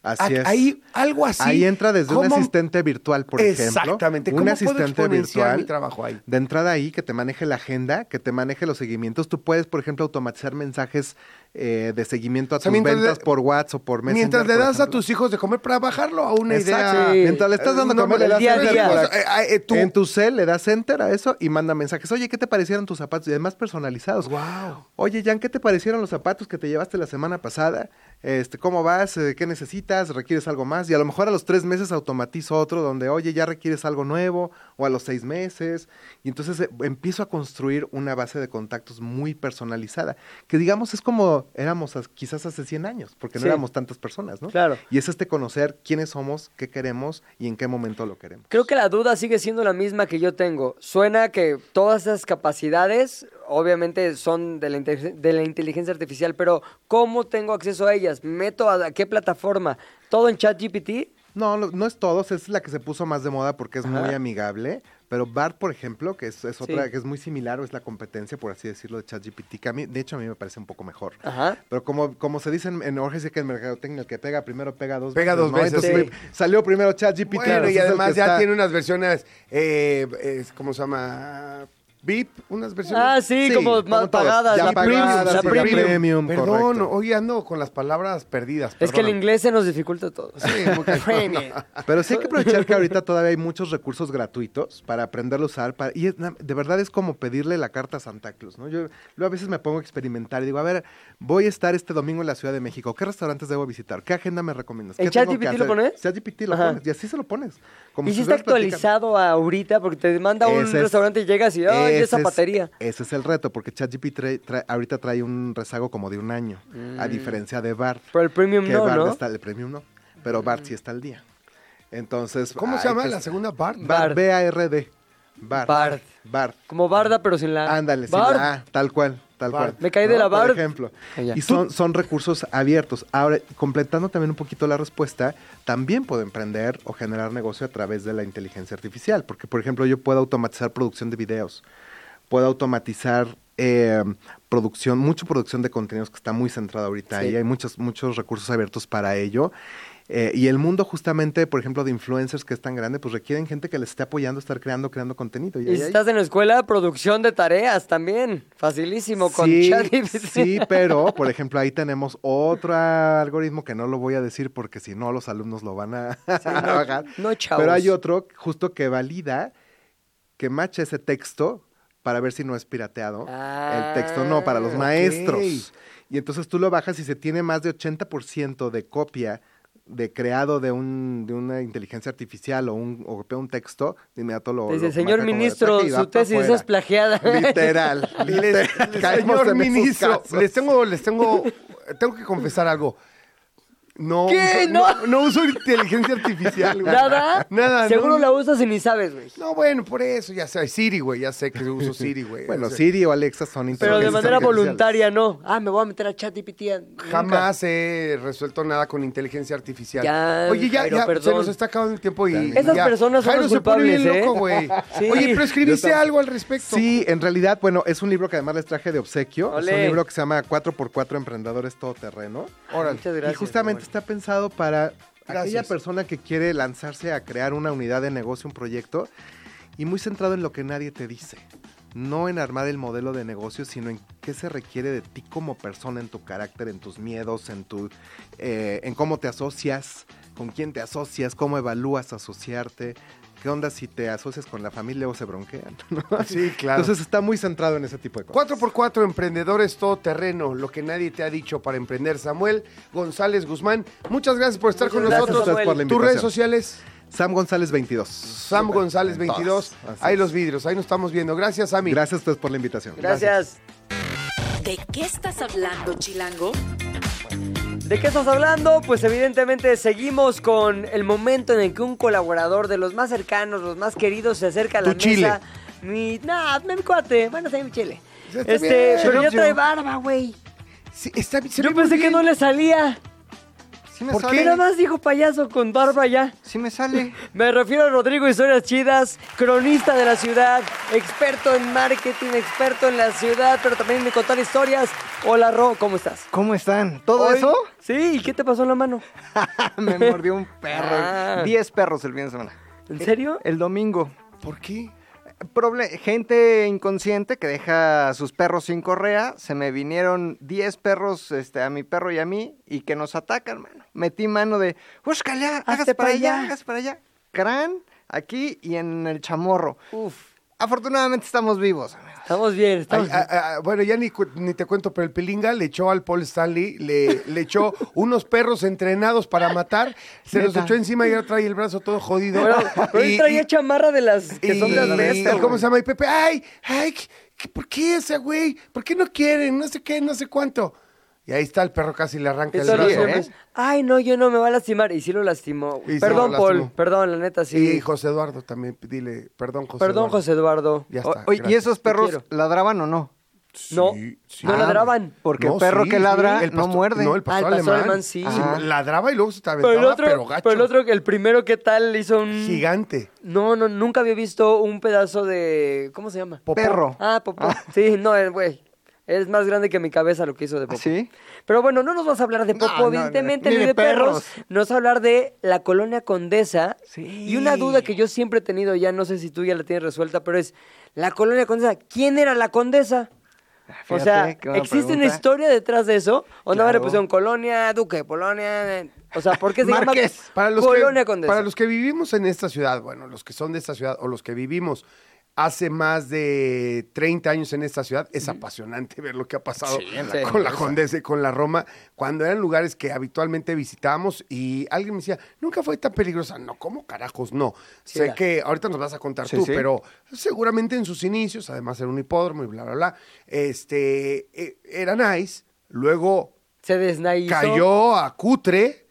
Así es. Ahí, algo así. Ahí entra desde un ¿cómo- asistente virtual, por ejemplo. Exactamente. Un ¿Cómo puedo asistente virtual. mi trabajo ahí? De entrada ahí, que te maneje la agenda, que te maneje los seguimientos. Tú puedes, por ejemplo, automatizar mensajes eh, de seguimiento a O sea, tus ventas le- por WhatsApp o por Messenger. Mientras le das a tus hijos de comer para bajarlo a una Exacto. idea. Sí. Mientras le estás dando No, a comer, le das día día. eh, eh, tú- En tu cel le das enter a eso y manda mensajes. Oye, ¿qué te parecieron tus zapatos? Y además personalizados. Wow. Oye, Jan, ¿qué te parecieron los zapatos que te llevaste la semana pasada? Este, ¿Cómo vas? Eh, ¿Qué necesitas? ¿Requieres algo más? Y a lo mejor a los tres meses automatizo otro donde, oye, ya requieres algo nuevo, o a los seis meses. Y entonces eh, empiezo a construir una base de contactos muy personalizada, que digamos es como éramos quizás hace 100 años, porque no Sí. éramos tantas personas, ¿no? Claro. Y es este conocer quiénes somos, qué queremos y en qué momento lo queremos. Creo que la duda sigue siendo la misma que yo tengo. Suena que todas esas capacidades obviamente son de la, de la inteligencia artificial, pero ¿cómo tengo acceso a ellas? ¿Meto a, a qué plataforma? ¿Todo en ChatGPT? No, no, no es todos, es la que se puso más de moda porque es muy amigable. Pero BART, por ejemplo, que es, es otra Sí. que es muy similar, o es la competencia, por así decirlo, de ChatGPT, que a mí, de hecho, a mí me parece un poco mejor. Ajá. Pero como, como se dice en, en ahora sí que en mercadotecnia, el que pega primero pega dos Pega veces. dos ¿no? veces, Entonces, sí. salió primero ChatGPT. Bueno, entonces y además ya está- tiene unas versiones, eh, ¿cómo se llama? VIP, unas versiones. Ah, sí, Sí, como como más pagadas. Ya pagadas, ya premium. premium, Perdón, correcto. hoy ando con las palabras perdidas. Es que el inglés se nos dificulta todo. Sí. Premium. Pero sí hay que aprovechar que ahorita todavía hay muchos recursos gratuitos para aprenderlo a usar. para- y es de verdad es como pedirle la carta a Santa Claus, ¿no? Yo, yo a veces me pongo a experimentar y digo, a ver, voy a estar este domingo en la Ciudad de México. ¿Qué restaurantes debo visitar? ¿Qué agenda me recomiendas? ¿En ¿Qué tengo ChatGPT lo pones? ChatGPT lo Ajá. pones y así se lo pones. Como ¿Y si está platicando. actualizado ahorita? Porque te manda un es- restaurante y llegas y, ¡ay, Ese esa es- batería! Ese es el reto, porque ChatGPT trae- trae- ahorita trae un rezago como de un año, a diferencia de BART. Pero el premium que no, BART ¿no? está, el premium no, pero BART sí está al día. Entonces, ¿Cómo hay se llama la segunda Bart? Bart. BART, B-A-R-D. BART. Bart. BART. Como Barda, pero sin la... Ándale, sí, Bart. la A, tal cual, tal Bart. cual. Me caí de la Por Bart. ejemplo. Ah, ya. Y son, son recursos abiertos. Ahora, completando también un poquito la respuesta, también puedo emprender o generar negocio a través de la inteligencia artificial. Porque, por ejemplo, yo puedo automatizar producción de videos, puedo automatizar eh, producción, mucha producción de contenidos que está muy centrada ahorita Sí. y hay muchos, muchos recursos abiertos para ello. Eh, y el mundo justamente, por ejemplo, de influencers que es tan grande, pues requieren gente que les esté apoyando a estar creando, creando contenido. Y ahí si estás en la escuela, producción de tareas también. Facilísimo con sí, sí, pero, por ejemplo, ahí tenemos otro algoritmo que no lo voy a decir porque si no los alumnos lo van a, a bajar. no, chavos. Pero hay otro justo que valida que matcha ese texto para ver si no es pirateado. Ah, el texto no, para los ok. maestros. Y entonces tú lo bajas y se tiene más de 80% de copia de creado de un de una inteligencia artificial o un o copia un texto, de inmediato lo Dice, lo señor de ministro, su tesis afuera". es plagiada. Literal. Les- literal. les- Caemos señor ministro, les tengo, les tengo, tengo que confesar algo. No, ¿Qué? uso- no, no uso inteligencia artificial, güey. ¿Nada? Nada. Seguro no, la usas y ni sabes, güey. No, bueno, por eso, ya sé. Siri, güey, ya sé que uso Siri, güey. Bueno, O sea, Siri o Alexa son Pero de manera voluntaria no. Ah, me voy a meter a ChatGPT. Jamás he resuelto nada con inteligencia artificial. Ya, Oye, ya, Jairo, ya se nos está acabando el tiempo y. Esas ya. personas son Jairo los se pone bien culpables, ¿eh? loco, güey. Sí. Oye, pero escribiste algo al respecto. Sí, en realidad, bueno, es un libro que además les traje de obsequio. Es un libro que se llama 4x4 Emprendedores Todoterreno. Órale. Muchas gracias. y justamente. Está pensado para aquella persona que quiere lanzarse a crear una unidad de negocio, un proyecto, y muy centrado en lo que nadie te dice. No en armar el modelo de negocio, sino en qué se requiere de ti como persona, en tu carácter, en tus miedos, en tu, eh, en cómo te asocias, con quién te asocias, cómo evalúas asociarte, qué onda si te asocias con la familia o se bronquean. ¿no? Sí, claro. Entonces está muy centrado en ese tipo de cosas. 4x4 Emprendedores Todoterreno, lo que nadie te ha dicho para emprender. Samuel González Guzmán, muchas gracias por estar Muchas con gracias, nosotros. a ustedes por la Tus redes sociales, Sam González 22. Sam González 22. Todas, así Ahí los vidrios, ahí nos estamos viendo. Gracias, Sammy. Gracias a ustedes por la invitación. Gracias. ¿De qué estás hablando, Chilango? ¿De qué estás hablando? Pues evidentemente seguimos con el momento en el que un colaborador de los más cercanos, los más queridos, se acerca a la Tu chile. mesa. Mi, nah, mi cuate, bueno, está mi chile. Este, bien, pero Sergio. trae barba, güey. Sí, está, se Yo pensé que no le salía. Sí me ¿Por sale. qué nada más dijo payaso con barba ya? Sí me sale. Me refiero a Rodrigo Historias Chidas, cronista de la ciudad, experto en marketing, experto en la ciudad, pero también en contar historias. Hola, Ro, ¿cómo estás? ¿Cómo están? ¿Todo Hoy- eso? Sí, ¿y qué te pasó en la mano? me mordió un perro. Ah. Diez perros el fin de semana. ¿En serio? El domingo. ¿Por qué? Proble- gente inconsciente que deja a sus perros sin correa. Se me vinieron 10 perros este, a mi perro y a mí y que nos atacan, mano. Metí mano de, ¡Búscale! ¡Hágase para pa' allá! allá". ¡Hágase para allá! Crán, aquí y en el chamorro. Uf, Afortunadamente estamos vivos, amigos. estamos bien, estamos Ay, ah, ah, bueno, ya ni, ni te cuento, pero el Pilinga le echó al Paul Stanley, le, le echó unos perros entrenados para matar, se los echó encima y ahora trae el brazo todo jodido. Pero, pero él Y- traía y- chamarra de las que son de y- asbesto. ¿Cómo se llama? Y Pepe, ay, ay, ¿qué- qué- ¿por qué ese güey? ¿Por qué no quieren? No sé qué, no sé cuánto. Y ahí está el perro casi le arranca el brazo. ¿eh? Ay, no, yo no me va a lastimar. Y sí lo lastimó. Y sí perdón, lo Paul. lastimó. Perdón, la neta, sí. Y José Eduardo también, dile, perdón, José perdón, Eduardo. José Eduardo. Ya O- está. oye, ¿y gracias. esos perros quiero. ladraban o no? No, Sí, sí. no Ah, ladraban. Porque No, el perro sí, que sí. ladra El no pastor- muerde. No, el pastor, Ah, el pastor alemán. alemán, sí. Ah, Ladraba y luego se te aventaba, Pero el pero, otro, gacho. pero el otro, el primero, ¿qué tal? Hizo un... Gigante. No, no, nunca había visto un pedazo de... ¿Cómo se llama? Popó. Perro. Ah, popó. Sí, no, el güey. Es más grande que mi cabeza lo que hizo de Popo. ¿Sí? Pero bueno, no nos vas a hablar de Popo, No, no, evidentemente, ni de perros. perros. Nos vas a hablar de la colonia Condesa. Sí. Y una duda que yo siempre he tenido, ya no sé si tú ya la tienes resuelta, pero es, la colonia Condesa, ¿quién era la condesa? o Fíjate, sea, ¿existe una historia detrás de eso? ¿O no le Claro. pusieron colonia, duque, Polonia? O sea, ¿por qué se Marqués. llama Para los, colonia que, Condesa? para los que vivimos en esta ciudad, bueno, los que son de esta ciudad o los que vivimos hace más de 30 años en esta ciudad, es apasionante ver lo que ha pasado la con la Condesa y con la Roma, cuando eran lugares que habitualmente visitábamos y alguien me decía, nunca fue tan peligrosa. No, ¿cómo carajos? No. Sí sé era. que ahorita nos vas a contar Sí, tú, pero seguramente en sus inicios, además era un hipódromo y bla, bla, bla, este, eh, era nice, luego Se desnaizó. cayó a Cutre.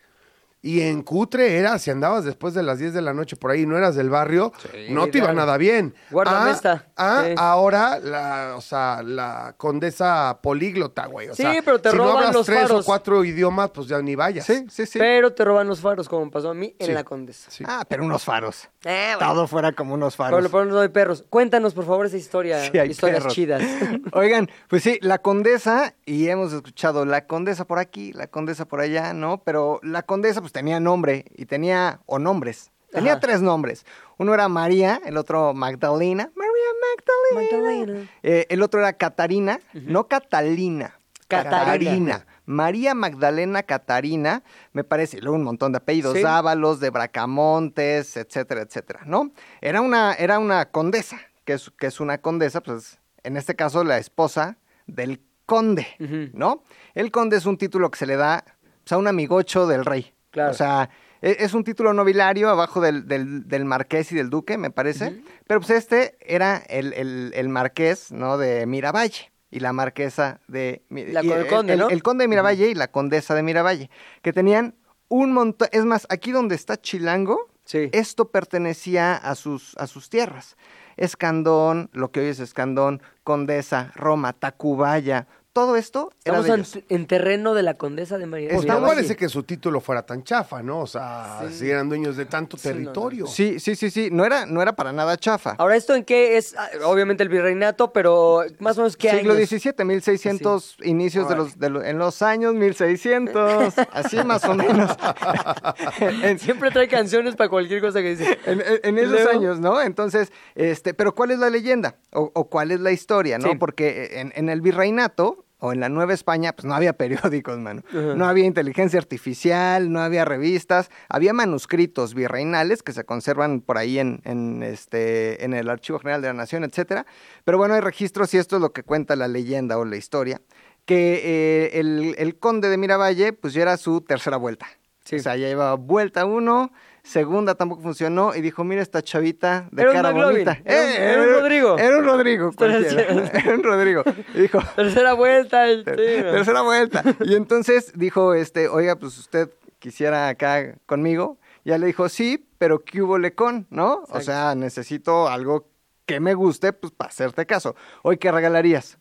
Y en Cutre era, si andabas después de las 10 de la noche por ahí y no eras del barrio, no te iba claro. nada bien. Guárdame Ah, esta. ah, Sí. ahora, la, o sea, la condesa políglota, güey. O Sí, sea, pero te si roban no hablas los tres faros. o cuatro idiomas, pues ya ni vayas. Sí, sí, sí. Pero te roban los faros, como pasó a mí en Sí. la Condesa. Sí. Ah, pero unos faros. Eh, bueno. Todo fuera como unos Pero faros. lo ponemos de perros. Cuéntanos, por favor, esa historia. Sí, hay historias perros. chidas. Oigan, pues sí, la condesa, y hemos escuchado la condesa por aquí, la condesa por allá, ¿no? Pero la condesa pues tenía nombre y tenía, o nombres, tenía Ajá. tres nombres. Uno era María, el otro Magdalena, María Magdalena. Magdalena. Eh, el otro era Catarina, no Catalina. Catarina. María Magdalena Catarina, me parece, y luego un montón de apellidos, Sí. Dávalos, de Bracamontes, etcétera, etcétera, ¿no? Era una, era una condesa, que es, que es una condesa, pues en este caso la esposa del conde. ¿no? El conde es un título que se le da pues, a un amigocho del rey. Claro. O sea, e- es un título nobiliario abajo del, del- del marqués y del duque, me parece. Pero pues este era el, el- el marqués, ¿no? De Miravalle. Y la marquesa de... La y el conde, ¿no? el conde de Miravalle y la condesa de Miravalle. Que tenían un montón... Es más, aquí donde está Chilango, Sí. esto pertenecía a sus, a sus tierras. Escandón, lo que hoy es Escandón, Condesa, Roma, Tacubaya, todo esto era Estamos de en, ellos. en terreno de la Condesa de María. Pues no parece que su título fuera tan chafa, ¿no? O sea, si eran dueños de tanto Sí, no, no. territorio. Sí, sí, sí, sí, no era, no era para nada chafa. Ahora, ¿esto en qué es? Ah, Obviamente el virreinato, pero más o menos qué Siglo años? XVII, 1600, inicios de los, de los- en los años 1600, así más o menos. en, Siempre trae canciones para cualquier cosa que dice. en- en- en esos Luego- años, ¿no? Entonces, este, pero ¿cuál es la leyenda? O, o cuál es la historia, no? Sí. Porque en, en el virreinato o en la Nueva España, pues no había periódicos, mano. No había inteligencia artificial, no había revistas, había manuscritos virreinales que se conservan por ahí en, en, este, en el Archivo General de la Nación, etcétera. Pero bueno, hay registros y esto es lo que cuenta la leyenda o la historia, que eh, el, el conde de Miravalle, pues ya era su tercera vuelta. Sí. O sea, ya llevaba vuelta uno, segunda tampoco funcionó y dijo, mira esta chavita de Era cara bonita. era un- era un Rodrigo. Era un Rodrigo. Era un Rodrigo. Y dijo, Tercera vuelta. tercera vuelta. Y entonces dijo, este, oiga, pues usted quisiera acá conmigo. Ya le dijo, sí, pero ¿qué hubo le con? ¿No? O sea, necesito algo que me guste, pues para hacerte caso. Hoy, ¿qué regalarías?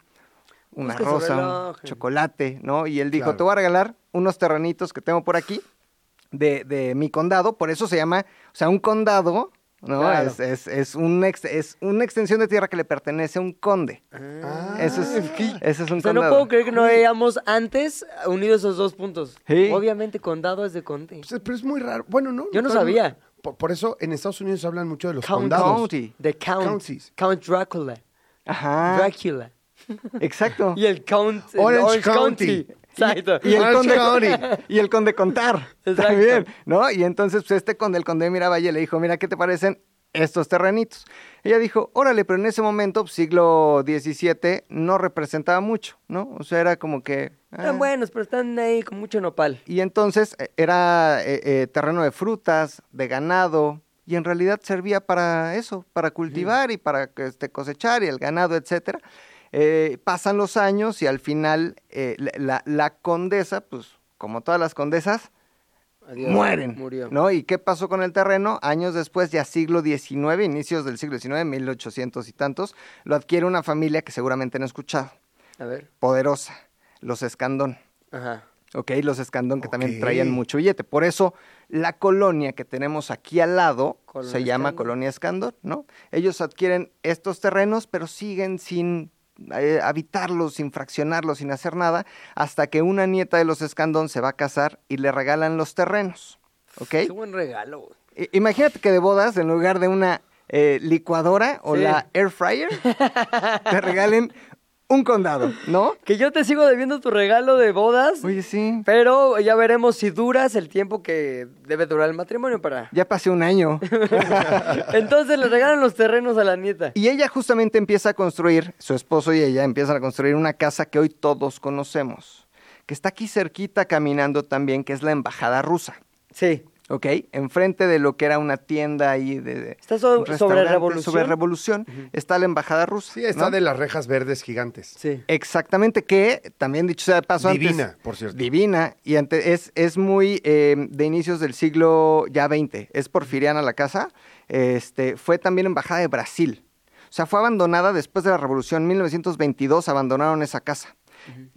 Una Busca su rosa, un reloj. chocolate, ¿no? Y él dijo, Claro. te voy a regalar unos terrenitos que tengo por aquí de, de mi condado, por eso se llama, o sea, un condado, ¿no? Claro. Es, es, es, un ex- es una extensión de tierra que le pertenece a un conde. Ah, eso, es, ese es un O sea, no condado. puedo creer que no hayamos antes unido esos dos puntos. Sí. Obviamente, condado es de conde. pues, pero es muy raro. Bueno, no. Yo no sabía. Por, por eso en Estados Unidos hablan mucho de los Count- condados. County. The Count. Counties. Count Dracula. Ajá. Dracula. Exacto. Y el Count. el Orange County. Exacto. Y el, Orange conde, y el conde contar. Exacto. También, ¿no? Y entonces, pues este conde, el conde de Miravalle, le dijo, mira, ¿qué te parecen estos terrenitos? Ella dijo, órale, pero en ese momento, pues, siglo XVII, no representaba mucho, ¿no? O sea, era como que... ah. Están buenos, pero están ahí con mucho nopal. Y entonces eh, era eh, eh, terreno de frutas, de ganado, y en realidad servía para eso, para cultivar y para este, cosechar y el ganado, etcétera. Eh, pasan los años y al final eh, la, condesa, pues como todas las condesas, Adiós. mueren. Murió. ¿No? ¿Y qué pasó con el terreno? Años después, ya siglo XIX, inicios del siglo XIX, 1800 y tantos, lo adquiere una familia que seguramente han escuchado, A ver. poderosa, los Escandón. Ajá. Ok, los Escandón que también traían mucho billete. Por eso la colonia que tenemos aquí al lado Colonia se llama Escandón. Colonia Escandón, ¿no? Ellos adquieren estos terrenos, pero siguen sin eh, habitarlo sin fraccionarlo, sin hacer nada, hasta que una nieta de los Escandón se va a casar y le regalan los terrenos. ¿Ok? Qué buen regalo. I- Imagínate que de bodas, en lugar de una eh, licuadora o Sí. la air fryer, te regalen un condado, ¿no? Que yo te sigo debiendo tu regalo de bodas. Oye, sí. Pero ya veremos si duras el tiempo que debe durar el matrimonio para. Ya pasé un año. Entonces le regalan los terrenos a la nieta. Y ella justamente empieza a construir, su esposo y ella empiezan a construir una casa que hoy todos conocemos, que está aquí cerquita caminando también, que es la embajada rusa. Sí. ¿Ok? Enfrente de lo que era una tienda ahí de... de- Está so- sobre Revolución. Sobre Revolución. Está la embajada rusa. Sí, está ¿no? de las rejas verdes gigantes. Sí. Exactamente, que también dicho sea de paso antes- Divina, por cierto. Divina, y ante- es, es muy eh, de inicios del siglo ya XX. Es porfiriana la casa. Este, fue también embajada de Brasil. O sea, fue abandonada después de la revolución. En 1922 abandonaron esa casa.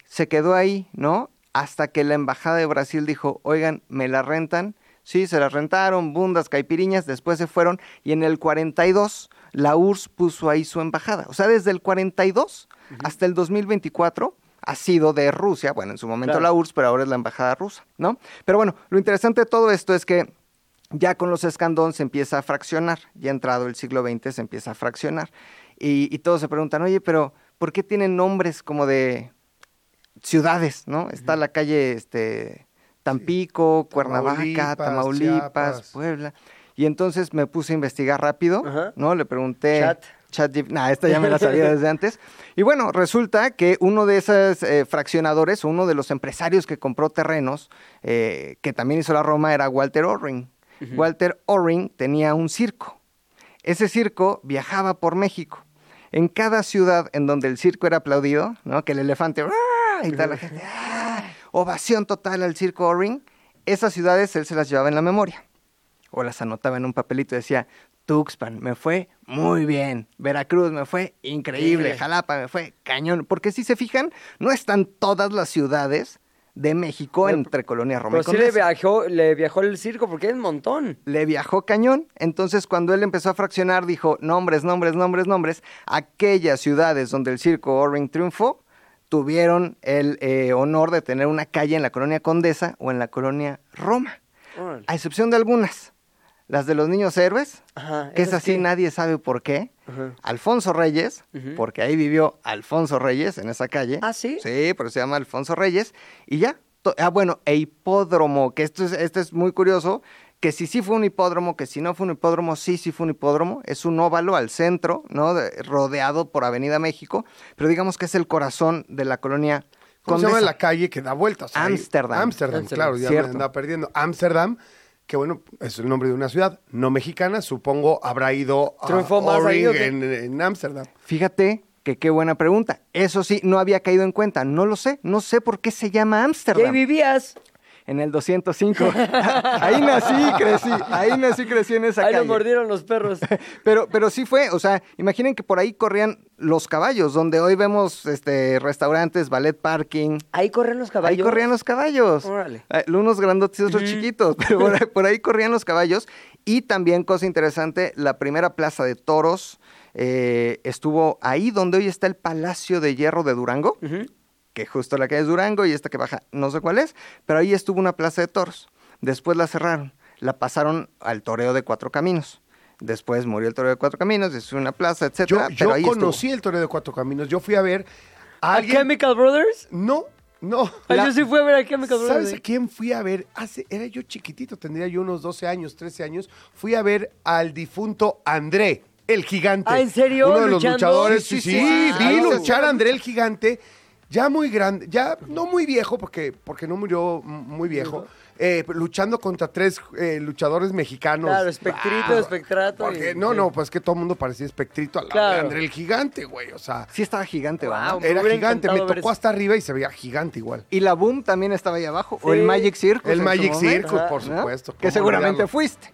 Se quedó ahí, ¿no? Hasta que la embajada de Brasil dijo, oigan, ¿me la rentan? Sí, se la rentaron, bundas, caipiriñas, después se fueron y en el 42 la URSS puso ahí su embajada. O sea, desde el 42 hasta el 2024 ha sido de Rusia, bueno, en su momento Claro. la URSS, pero ahora es la embajada rusa, ¿no? Pero bueno, lo interesante de todo esto es que ya con los escandón se empieza a fraccionar, ya entrado el siglo XX se empieza a fraccionar. Y, y todos se preguntan, oye, pero ¿por qué tienen nombres como de ciudades, no? Está la calle este, Tampico, Cuernavaca, Tamaulipas. Puebla. Y entonces me puse a investigar rápido, Ajá. ¿no? Le pregunté... Chat. ChatGPT, nah, esta ya me la sabía desde antes. Y bueno, resulta que uno de esos eh, fraccionadores, uno de los empresarios que compró terrenos, eh, que también hizo la Roma, era Walter Orring. Walter Orring tenía un circo. Ese circo viajaba por México. En cada ciudad en donde el circo era aplaudido, ¿no? Que el elefante ¡ah! y tal, la gente, ¡ah! Ovación total al circo Orring, esas ciudades él se las llevaba en la memoria. O las anotaba en un papelito y decía, Tuxpan, me fue muy bien, Veracruz, me fue increíble, Sí. Jalapa, me fue cañón, porque si se fijan, no están todas las ciudades de México Pero- entre Colonia Roma Pero sí le viajó, le viajó el circo porque es un montón. Le viajó cañón, entonces cuando él empezó a fraccionar dijo, nombres, nombres, nombres, nombres, aquellas ciudades donde el circo Orring triunfó, tuvieron el eh, honor de tener una calle en la colonia Condesa o en la colonia Roma, a excepción de algunas. Las de los niños héroes, Ajá, que es ¿esas así, nadie sabe por qué. Ajá. Alfonso Reyes, porque ahí vivió Alfonso Reyes en esa calle. ¿Ah, sí? Sí, pero se llama Alfonso Reyes. Y ya. Ah, bueno, e hipódromo, que esto es, esto es muy curioso, que si sí fue un hipódromo, que si no fue un hipódromo, sí, sí fue un hipódromo. Es un óvalo al centro, ¿no? De- rodeado por Avenida México, pero digamos que es el corazón de la colonia ¿Cómo se llama la calle que da vueltas? Ámsterdam. Ámsterdam, claro, ya cierto. me andaba perdiendo. Ámsterdam, que bueno, es el nombre de una ciudad no mexicana, supongo habrá ido a Triunfó más ahí, Orring ¿o qué? en Ámsterdam. Fíjate que qué buena pregunta. Eso sí, no había caído en cuenta. No lo sé. No sé por qué se llama ¿Qué Ámsterdam. vivías? En el 205. ahí nací, crecí. Ahí nací, crecí en esa Ahí lo calle. mordieron los perros. Pero, pero sí fue, o sea, imaginen que por ahí corrían los caballos, donde hoy vemos este restaurantes, ballet parking. Ahí corren los caballos. Ahí corrían los caballos. Órale. Unos grandotes y otros chiquitos, pero por ahí, por ahí corrían los caballos. Y también, cosa interesante, la primera plaza de toros eh, estuvo ahí donde hoy está el Palacio de Hierro de Durango. Que justo la calle es Durango y esta que baja, no sé cuál es, pero ahí estuvo una plaza de toros. Después la cerraron, la pasaron al toreo de Cuatro Caminos. Después murió el toreo de Cuatro Caminos, es una plaza, Yo, etcétera. yo pero ahí estuvo. conocí el Toreo de Cuatro Caminos. Yo fui a ver a ¿A alguien. Chemical Brothers? No, no. La- yo sí fui a ver a Chemical Brothers. ¿Sabes a quién fui a ver? Hace, era yo chiquitito, tendría yo unos 12 años, 13 años. Fui a ver al difunto André, el gigante. Ah, ¿en serio? Uno de los ¿Luchando? luchadores. Sí, Sí, sí, sí, sí. vi luchar a André el gigante. Ya muy grande, ya no muy viejo, porque, porque no murió muy viejo. eh, luchando contra tres eh, luchadores mexicanos. Claro, Espectrito, Ah, Espectrato. porque- y- no, no, pues que todo el mundo parecía espectrito Claro. de André el gigante, güey. O sea, Sí estaba gigante, Wow. era gigante. Me tocó hasta arriba y se veía gigante igual. Y la Boom también estaba ahí abajo. O el Magic Circus. El Magic Circus, por ¿no? supuesto. Que ¿cómo seguramente olvidarlo? fuiste.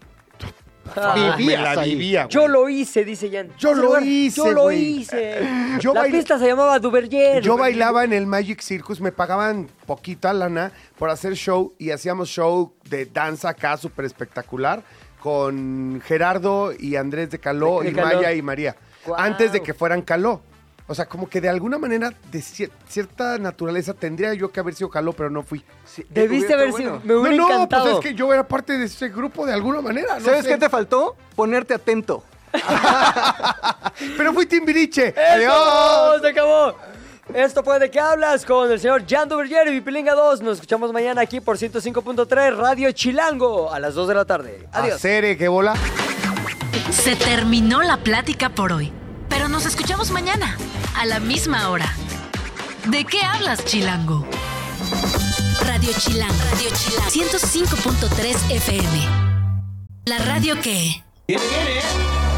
Ah, Vivías me la ahí. vivía, Yo güey. lo hice, dice Jan. Yo Ese lo hice, Yo lo güey. hice. Yo la bailé- pista se llamaba Duverger. Yo bailaba en el Magic Circus, me pagaban poquita lana por hacer show y hacíamos show de danza acá súper espectacular con Gerardo y Andrés de Caló De- de y Caló. Maya y María. Guau. Antes de que fueran Caló. O sea, como que de alguna manera, de cier- cierta naturaleza, tendría yo que haber sido caló, pero no fui. Debiste hubiera haber sido. bueno. Me hubiera no, no, encantado. pues es que yo era parte de ese grupo de alguna manera. no ¿Sabes sé. qué te faltó? Ponerte atento. Pero fui Timbiriche. ¡Eso! Adiós. ¡Se acabó! Esto fue De qué hablas con el señor Jan Duverger y Pilinga 2. Nos escuchamos mañana aquí por 105.3 Radio Chilango a las 2 de la tarde. Adiós. Acere, qué bola. Se terminó la plática por hoy, pero nos escuchamos mañana, a la misma hora. ¿De qué hablas, Chilango? Radio Chilango. Radio Chilango. 105.3 FM. La radio que... Viene, viene.